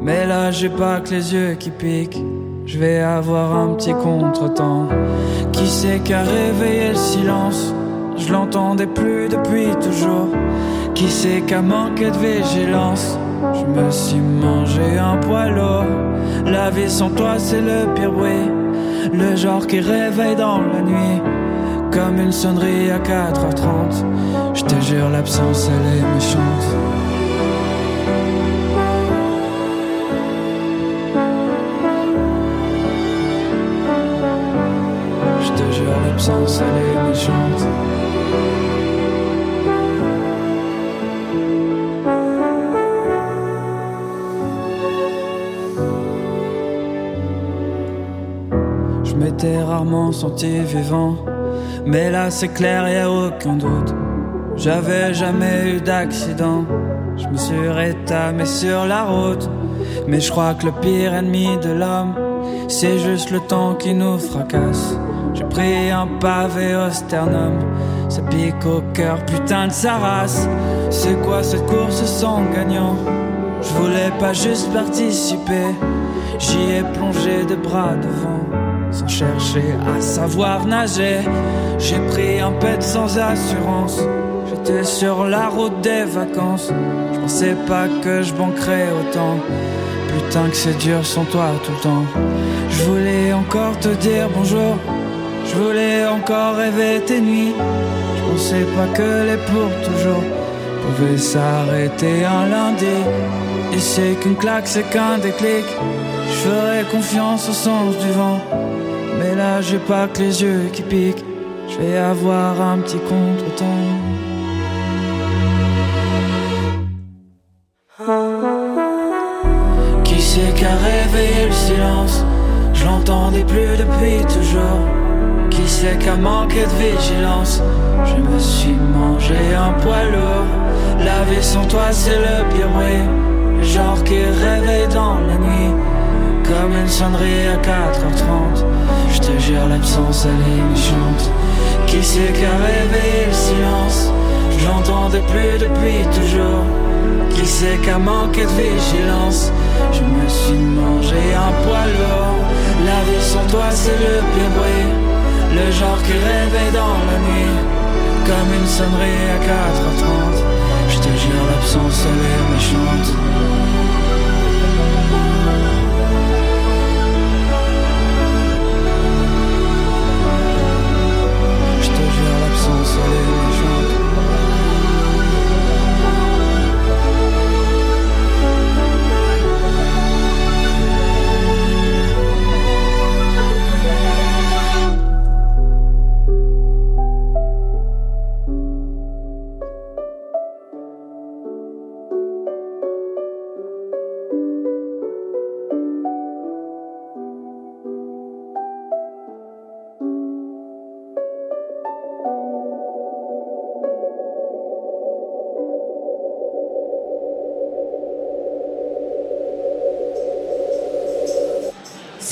I: Mais là, j'ai pas que les yeux qui piquent. Je vais avoir un petit contretemps. Qui c'est qui a réveillé le silence? Je l'entendais plus depuis toujours. Qui c'est qui a manqué de vigilance? Je me suis mangé un poil lourd. La vie sans toi, c'est le pire bruit. Le genre qui réveille dans la nuit. Comme une sonnerie à 4h30. Je te jure, l'absence, elle est méchante. Je te jure, l'absence, elle est méchante. Je m'étais rarement senti vivant, mais là c'est clair, y a aucun doute. J'avais jamais eu d'accident, je me suis rétamé sur la route. Mais je crois que le pire ennemi de l'homme, c'est juste le temps qui nous fracasse. J'ai pris un pavé au sternum, ça pique au cœur, putain de sa race. C'est quoi cette course sans gagnant? Je voulais pas juste participer, j'y ai plongé de bras devant sans chercher à savoir nager. J'ai pris un pet sans assurance. J'étais sur la route des vacances. Je pensais pas que je banquerais autant. Putain que c'est dur sans toi tout le temps. Je voulais encore te dire bonjour. Je voulais encore rêver tes nuits. Je pensais pas que les pour toujours pouvaient s'arrêter un lundi. Et c'est qu'une claque, c'est qu'un déclic. Je ferais confiance au sens du vent. Mais là, j'ai pas que les yeux qui piquent. Je vais avoir un petit contre-temps. Qui c'est qui a réveillé le silence? Je l'entendais plus depuis toujours. Qui c'est qui a manqué de vigilance? Je me suis mangé un poids lourd. La vie sans toi, c'est le pire bruit. Genre qui réveille dans la nuit. Comme une sonnerie à 4h30. Je te jure, l'absence, elle est méchante. Qui c'est qui a réveillé le silence? Je l'entendais plus depuis toujours. Qui c'est qui a manqué de vigilance? Je me suis mangé un poids lourd. La vie sans toi, c'est le pire bruit. Le genre qui réveille dans la nuit. Comme une sonnerie à 4h30. Je te jure, l'absence, elle est méchante. Je te jure, l'absence, elle est méchante.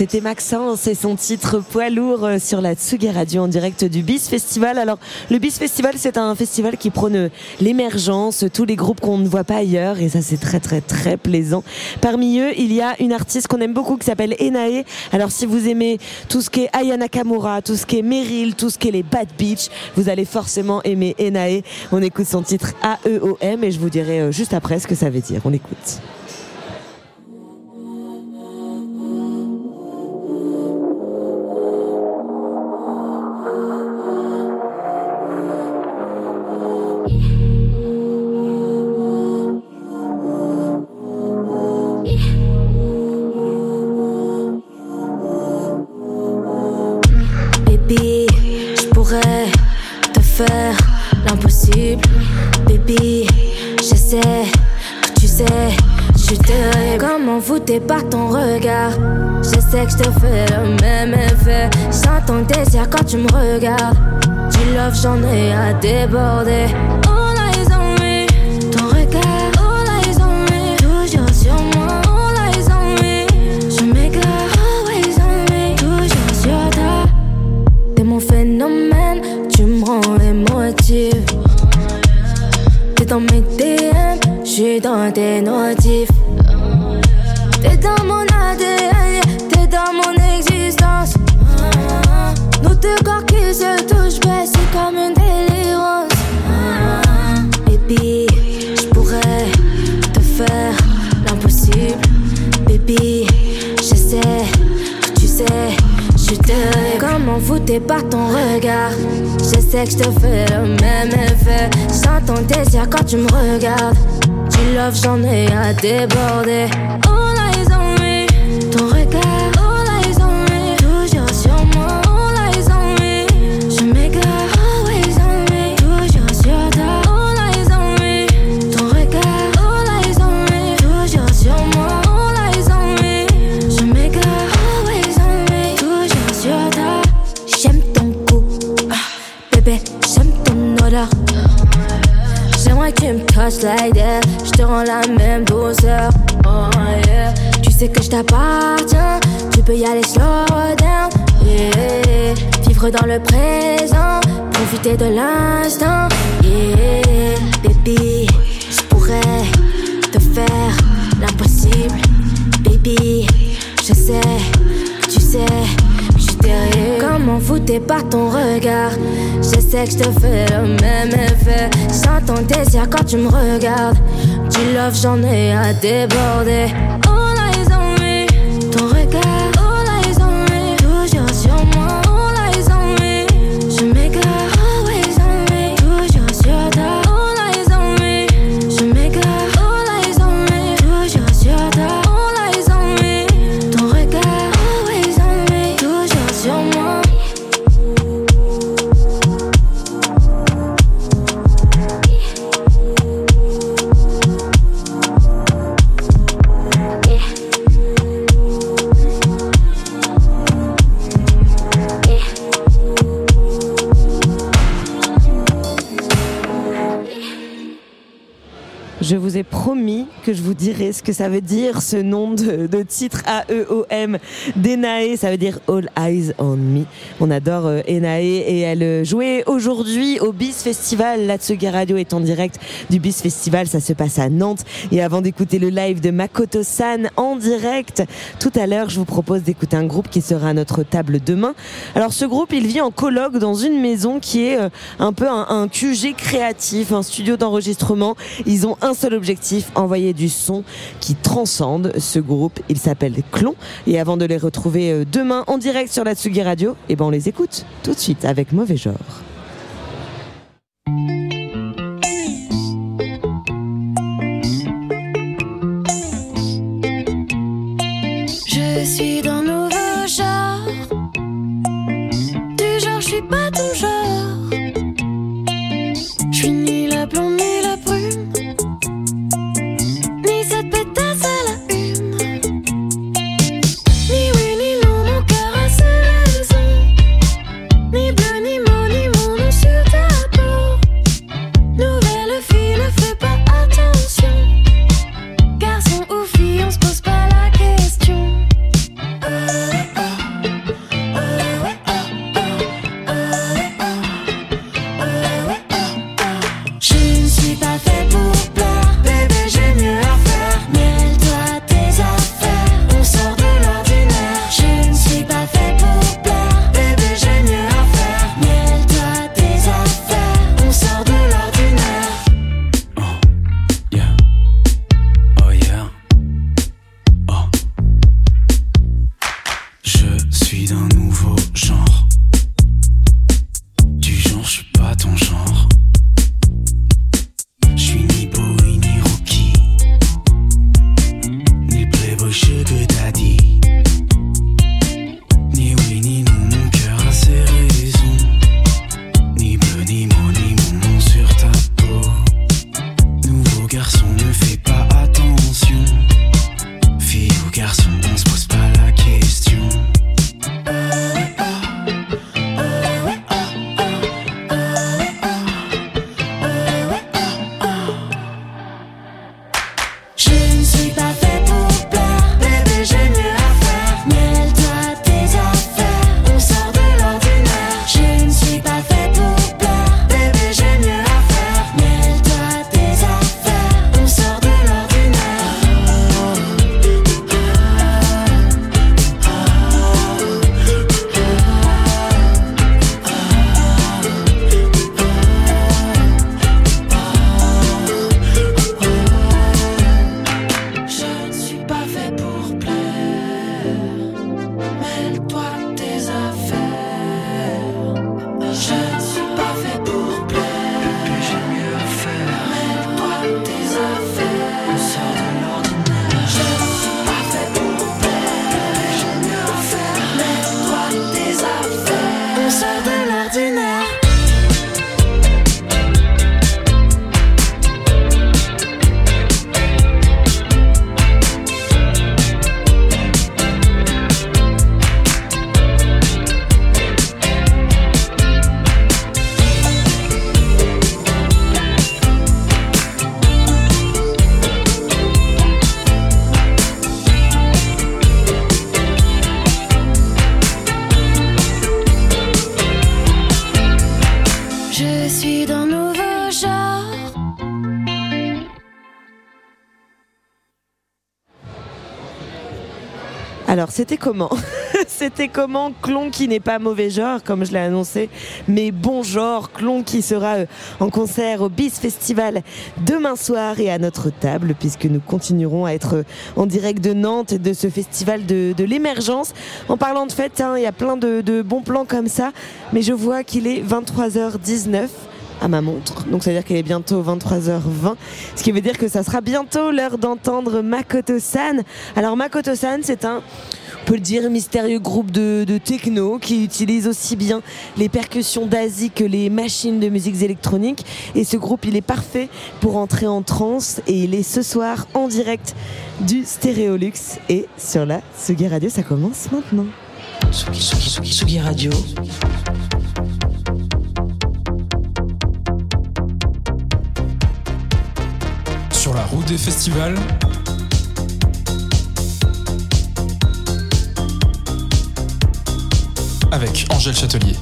A: C'était Maxence et son titre poids lourd euh, sur la Tsugi Radio en direct du BIS Festival. Alors, le BIS Festival, c'est un festival qui prône l'émergence, tous les groupes qu'on ne voit pas ailleurs et ça, c'est très, très, très plaisant. Parmi eux, il y a une artiste qu'on aime beaucoup qui s'appelle Enae. Alors, si vous aimez tout ce qui est Aya Nakamura, tout ce qui est Meryl, tout ce qui est les Bad Beach, vous allez forcément aimer Enae. On écoute son titre AEOM et je vous dirai euh, juste après ce que ça veut dire. On écoute.
E: Tu peux y aller slow down. Vivre dans le présent. Profiter de l'instant. Yeah. Baby, je pourrais te faire l'impossible. Baby, je sais tu sais. Je terrible. Comment voûté par ton regard? Je sais que je te fais le même effet. Sans ton désir quand tu me regardes. Du love, j'en ai à déborder.
A: Ai promis que je vous dirais ce que ça veut dire ce nom de, de titre AEOM d'Enae. Ça veut dire All Eyes on Me. On adore euh, Enae et elle euh, jouait aujourd'hui au BIS Festival. La Tsugi Radio est en direct du BIS Festival. Ça se passe à Nantes. Et avant d'écouter le live de Makoto San en direct, tout à l'heure, je vous propose d'écouter un groupe qui sera à notre table demain. Alors ce groupe, il vit en colloque dans une maison qui est euh, un peu un, un QG créatif, un studio d'enregistrement. Ils ont un seul objectif, envoyer du son qui transcende ce groupe. Il s'appelle Clon. Et avant de les retrouver euh, demain en direct sur la Tsugi Radio, eh ben on les écoute tout de suite avec Mauvais Genre.
E: Je suis d'un
A: Alors, c'était comment C'était comment Clon qui n'est pas mauvais genre, comme je l'ai annoncé, mais bon genre. Clon qui sera euh, en concert au Bis Festival demain soir et à notre table, puisque nous continuerons à être euh, en direct de Nantes et de ce festival de, l'émergence. En parlant de fête, hein, il y a plein de bons plans comme ça, mais je vois qu'il est 23h19 à ma montre. Donc ça veut dire qu'il est bientôt 23h20. Ce qui veut dire que ça sera bientôt l'heure d'entendre Makoto-san. Alors Makoto-san, c'est un on peut le dire, mystérieux groupe de, de techno qui utilise aussi bien les percussions d'Asie que les machines de musiques électroniques. Et ce groupe, il est parfait pour entrer en transe. Et il est ce soir en direct du Stéréolux. Et sur la Sugi Radio, ça commence maintenant.
G: Sugi, Sugi, Sugi, Sugi Radio.
B: Route des festivals. Avec Angèle Châtelier.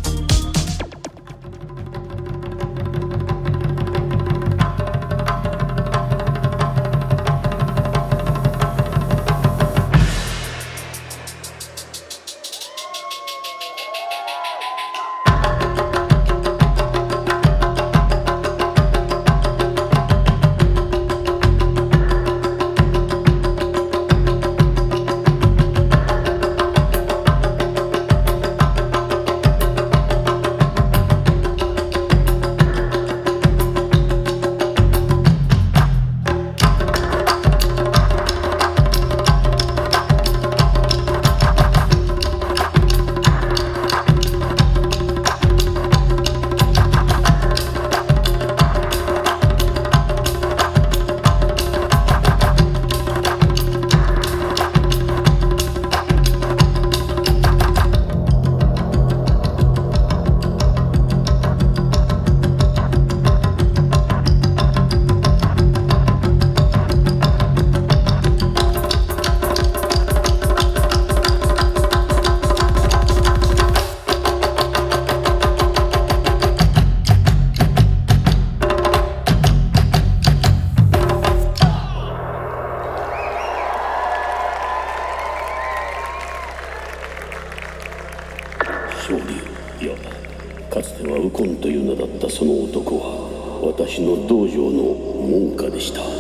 J: その男は私の道場の門下でした。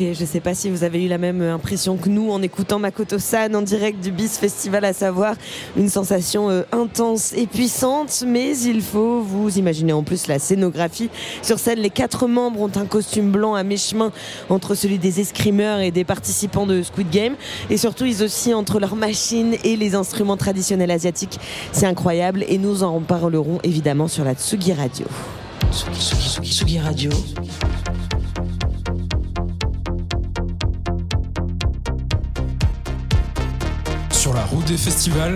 A: Je ne sais pas si vous avez eu la même euh, impression que nous en écoutant Makoto San en direct du BIS Festival, à savoir une sensation euh, intense et puissante. Mais il faut vous imaginer en plus la scénographie. Sur scène, les quatre membres ont un costume blanc à mi-chemin entre celui des escrimeurs et des participants de Squid Game. Et surtout, ils oscillent entre leurs machines et les instruments traditionnels asiatiques. C'est incroyable et nous en parlerons évidemment sur la Tsugi Radio.
G: Tsugi, Tsugi, Tsugi Radio.
B: des festivals.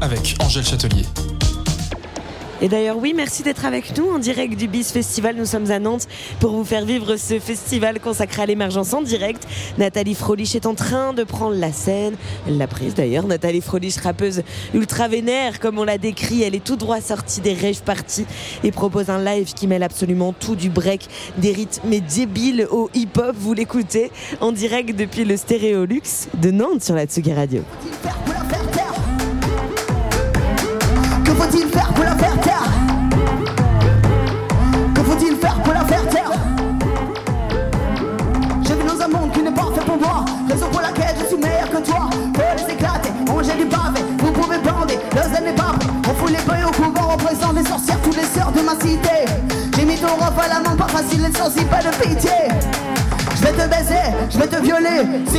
B: Avec Angèle Châtelier.
A: Et d'ailleurs, oui, merci d'être avec nous en direct du BIS Festival. Nous sommes à Nantes pour vous faire vivre ce festival consacré à l'émergence en direct Nathalie Frolich est en train de prendre la scène. Elle l'a prise d'ailleurs. Nathalie Frolich, rappeuse ultra vénère, comme on l'a décrit, elle est tout droit sortie des rêves parties et propose un live qui mêle absolument tout du break, des rythmes débiles au hip-hop. Vous l'écoutez en direct depuis le Stéréolux de Nantes sur la Tsugi Radio.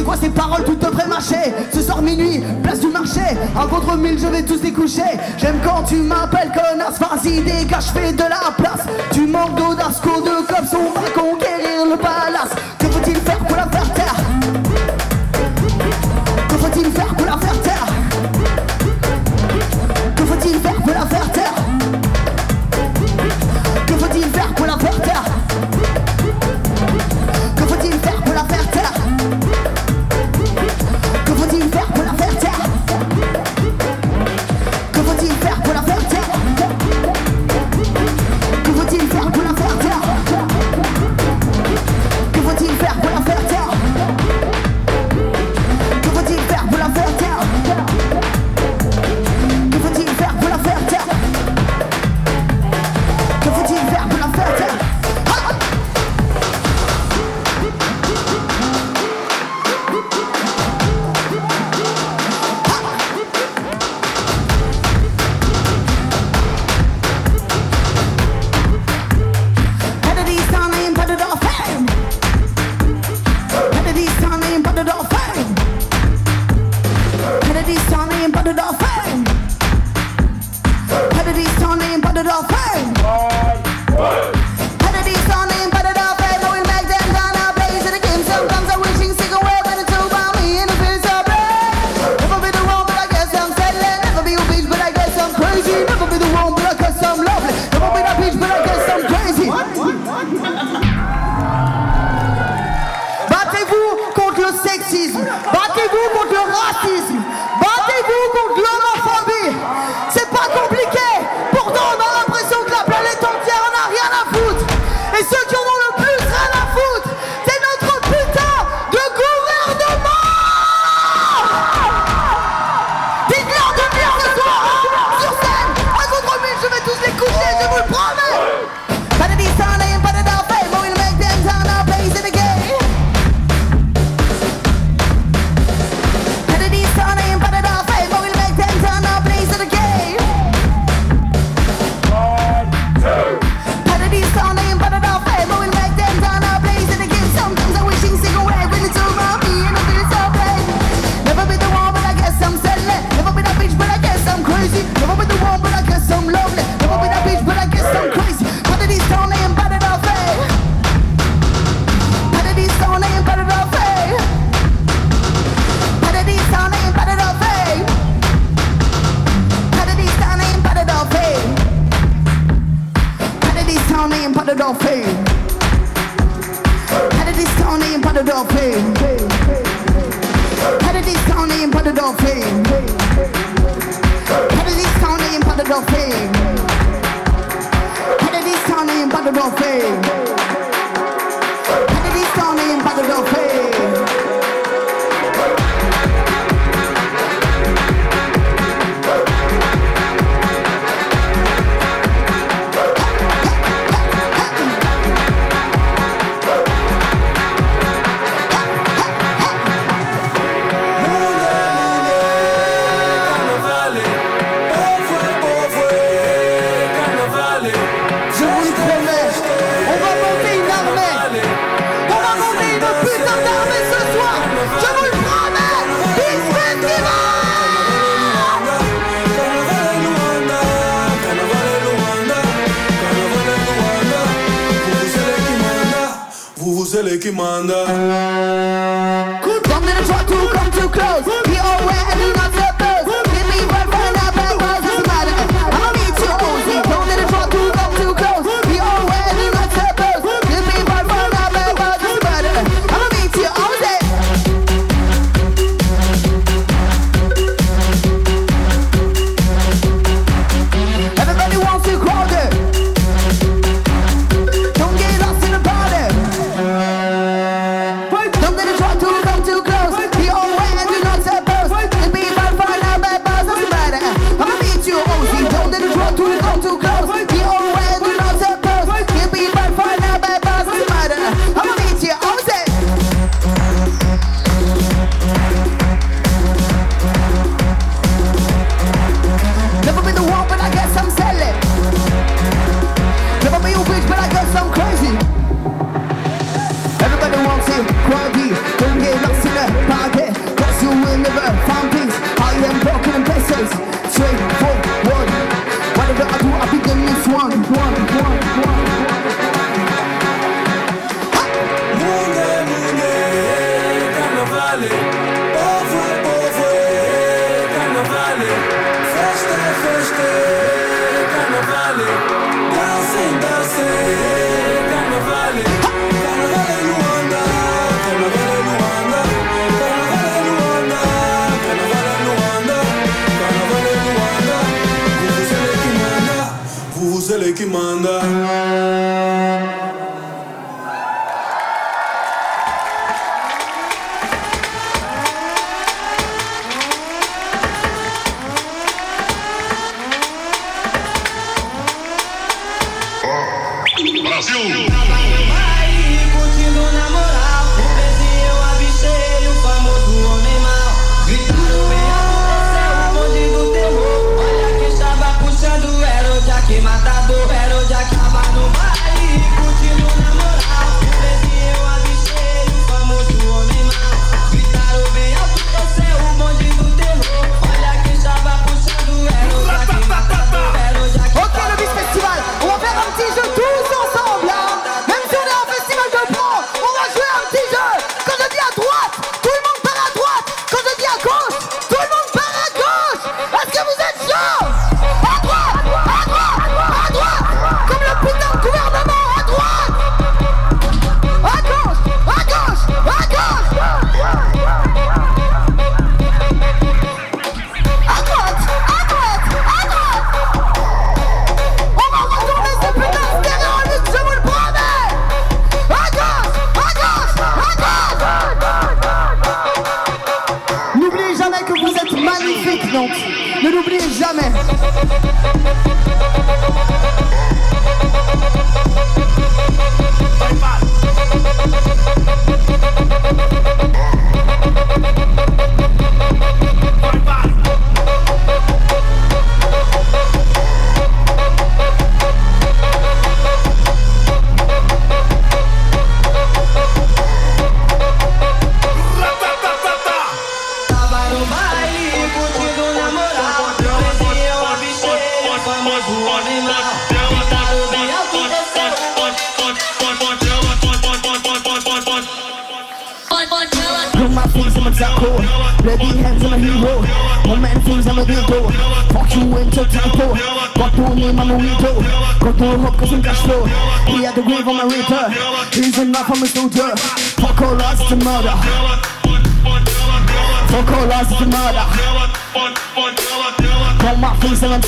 K: Vois ces paroles tout devrait marcher Ce soir minuit, place du marché. Un contre mille, je vais tous découcher J'aime quand tu m'appelles connasse. Vas-y dégage, fais de la place. Tu manques d'audace, qu'au de cops On va conquérir le palais.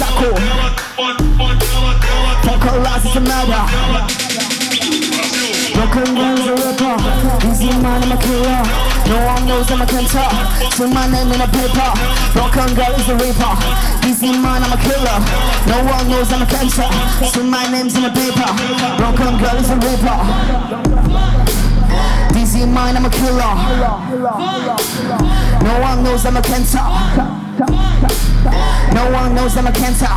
K: Saco. Toca Rasimara. Broken
L: wings a ripper, easy mind I'm a killer. No one knows I'm a cantor. See my name in a paper. Broken girl is a reaper, easy mind I'm a killer. No one knows I'm a cantor. See my name's in a paper. Broken girl is a reaper. Dizzy mind, I'm a killer. No one knows I'm a cancer. No one knows I'm a cancer.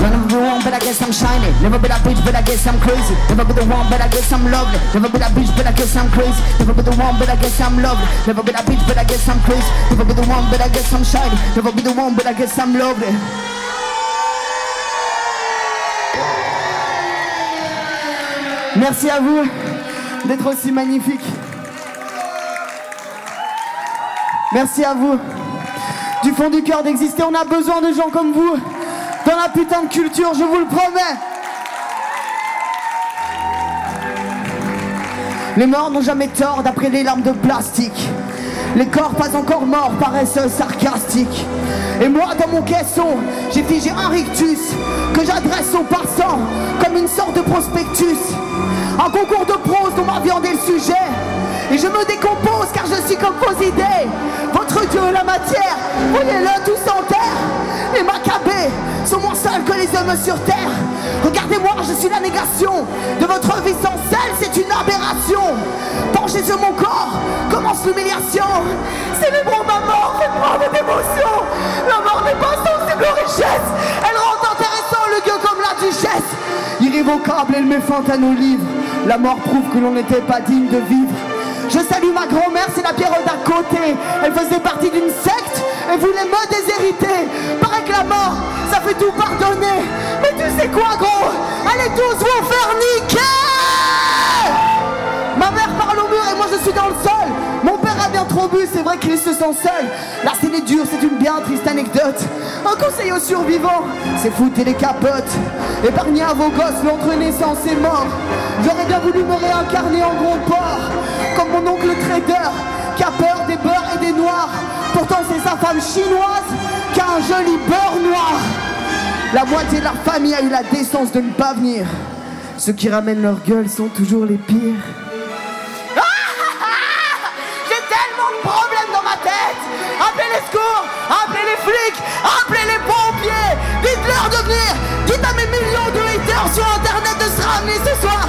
L: When I'm the one, but I guess I'm shining. Never been a bitch, but I guess I'm crazy. Never been the one, but I guess I'm lovely. Never been a bitch, but I guess I'm crazy. Never been the one, but I guess I'm lovely. Never been a bitch, but I guess I'm crazy. Never been the one, but I guess I'm shining. Never been the one, but I guess I'm lovely. Merci à vous
K: d'être aussi magnifique. Merci à vous. Du fond du cœur d'exister, on a besoin de gens comme vous dans la putain de culture, je vous le promets. Les morts n'ont jamais tort d'après les larmes de plastique. Les corps pas encore morts paraissent sarcastiques. Et moi, dans mon caisson, j'ai figé un rictus que j'adresse aux passants comme une sorte de prospectus. Un concours de dont ma viande est le sujet. Et je me décompose car je suis comme vos idées. Votre Dieu, la matière, voyez-le tous en terre. Les macabées sont moins sales que les hommes sur terre. Regardez-moi, je suis la négation de votre vie sans sel, c'est une aberration. Penchez sur mon corps, commence l'humiliation. Célébrons ma mort, faites-moi avec émotion. La mort n'est pas sensible aux richesses, elle rend intéressant le gueux comme la duchesse. Irrévocable, elle met fin à nos livres. La mort prouve que l'on n'était pas digne de vivre. Je salue ma grand-mère, c'est la pierre d'à côté. Elle faisait partie d'une secte et voulait me déshériter. Paraît que la mort, ça fait tout pardonner. Mais tu sais quoi, gros? Allez tous vous faire niquer Ma mère parle au mur et moi je suis dans le sol. Bien trop c'est vrai qu'il se sent seul. La scène est dure, c'est une bien triste anecdote. Un conseil aux survivants, c'est foutre les capotes. Épargnez à vos gosses l'entre naissance et mort. J'aurais bien voulu me réincarner en gros porc. Comme mon oncle trader, qui a peur des beurres et des noirs. Pourtant c'est sa femme chinoise qui a un joli beurre noir. La moitié de leur famille a eu la décence de ne pas venir. Ceux qui ramènent leur gueule sont toujours les pires. Appelez les flics Appelez les pompiers. Dites-leur de venir. Dites à mes millions de haters sur internet de se ramener ce soir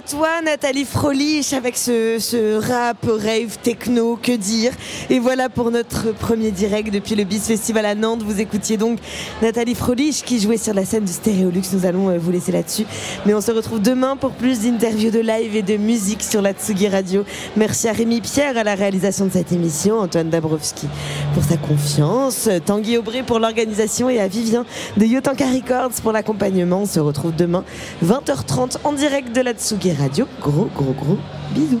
K: à toi Nathalie Frolich
A: avec ce, rap, rave, techno, que dire. Et voilà pour notre premier direct depuis le Bis Festival à Nantes. Vous écoutiez donc Nathalie Frolich qui jouait sur la scène du Stéréolux. Nous allons euh, vous laisser là-dessus. Mais on se retrouve demain pour plus d'interviews de live et de musique sur la Tsugi Radio. Merci à Rémi Pierre à la réalisation de cette émission, Antoine Dabrowski pour sa confiance, Tanguy Aubry pour l'organisation et à Vivien de Yotanka Records pour l'accompagnement. On se retrouve demain 20h30 en direct de la Tsugi Radio. Gros, gros, gros bisous.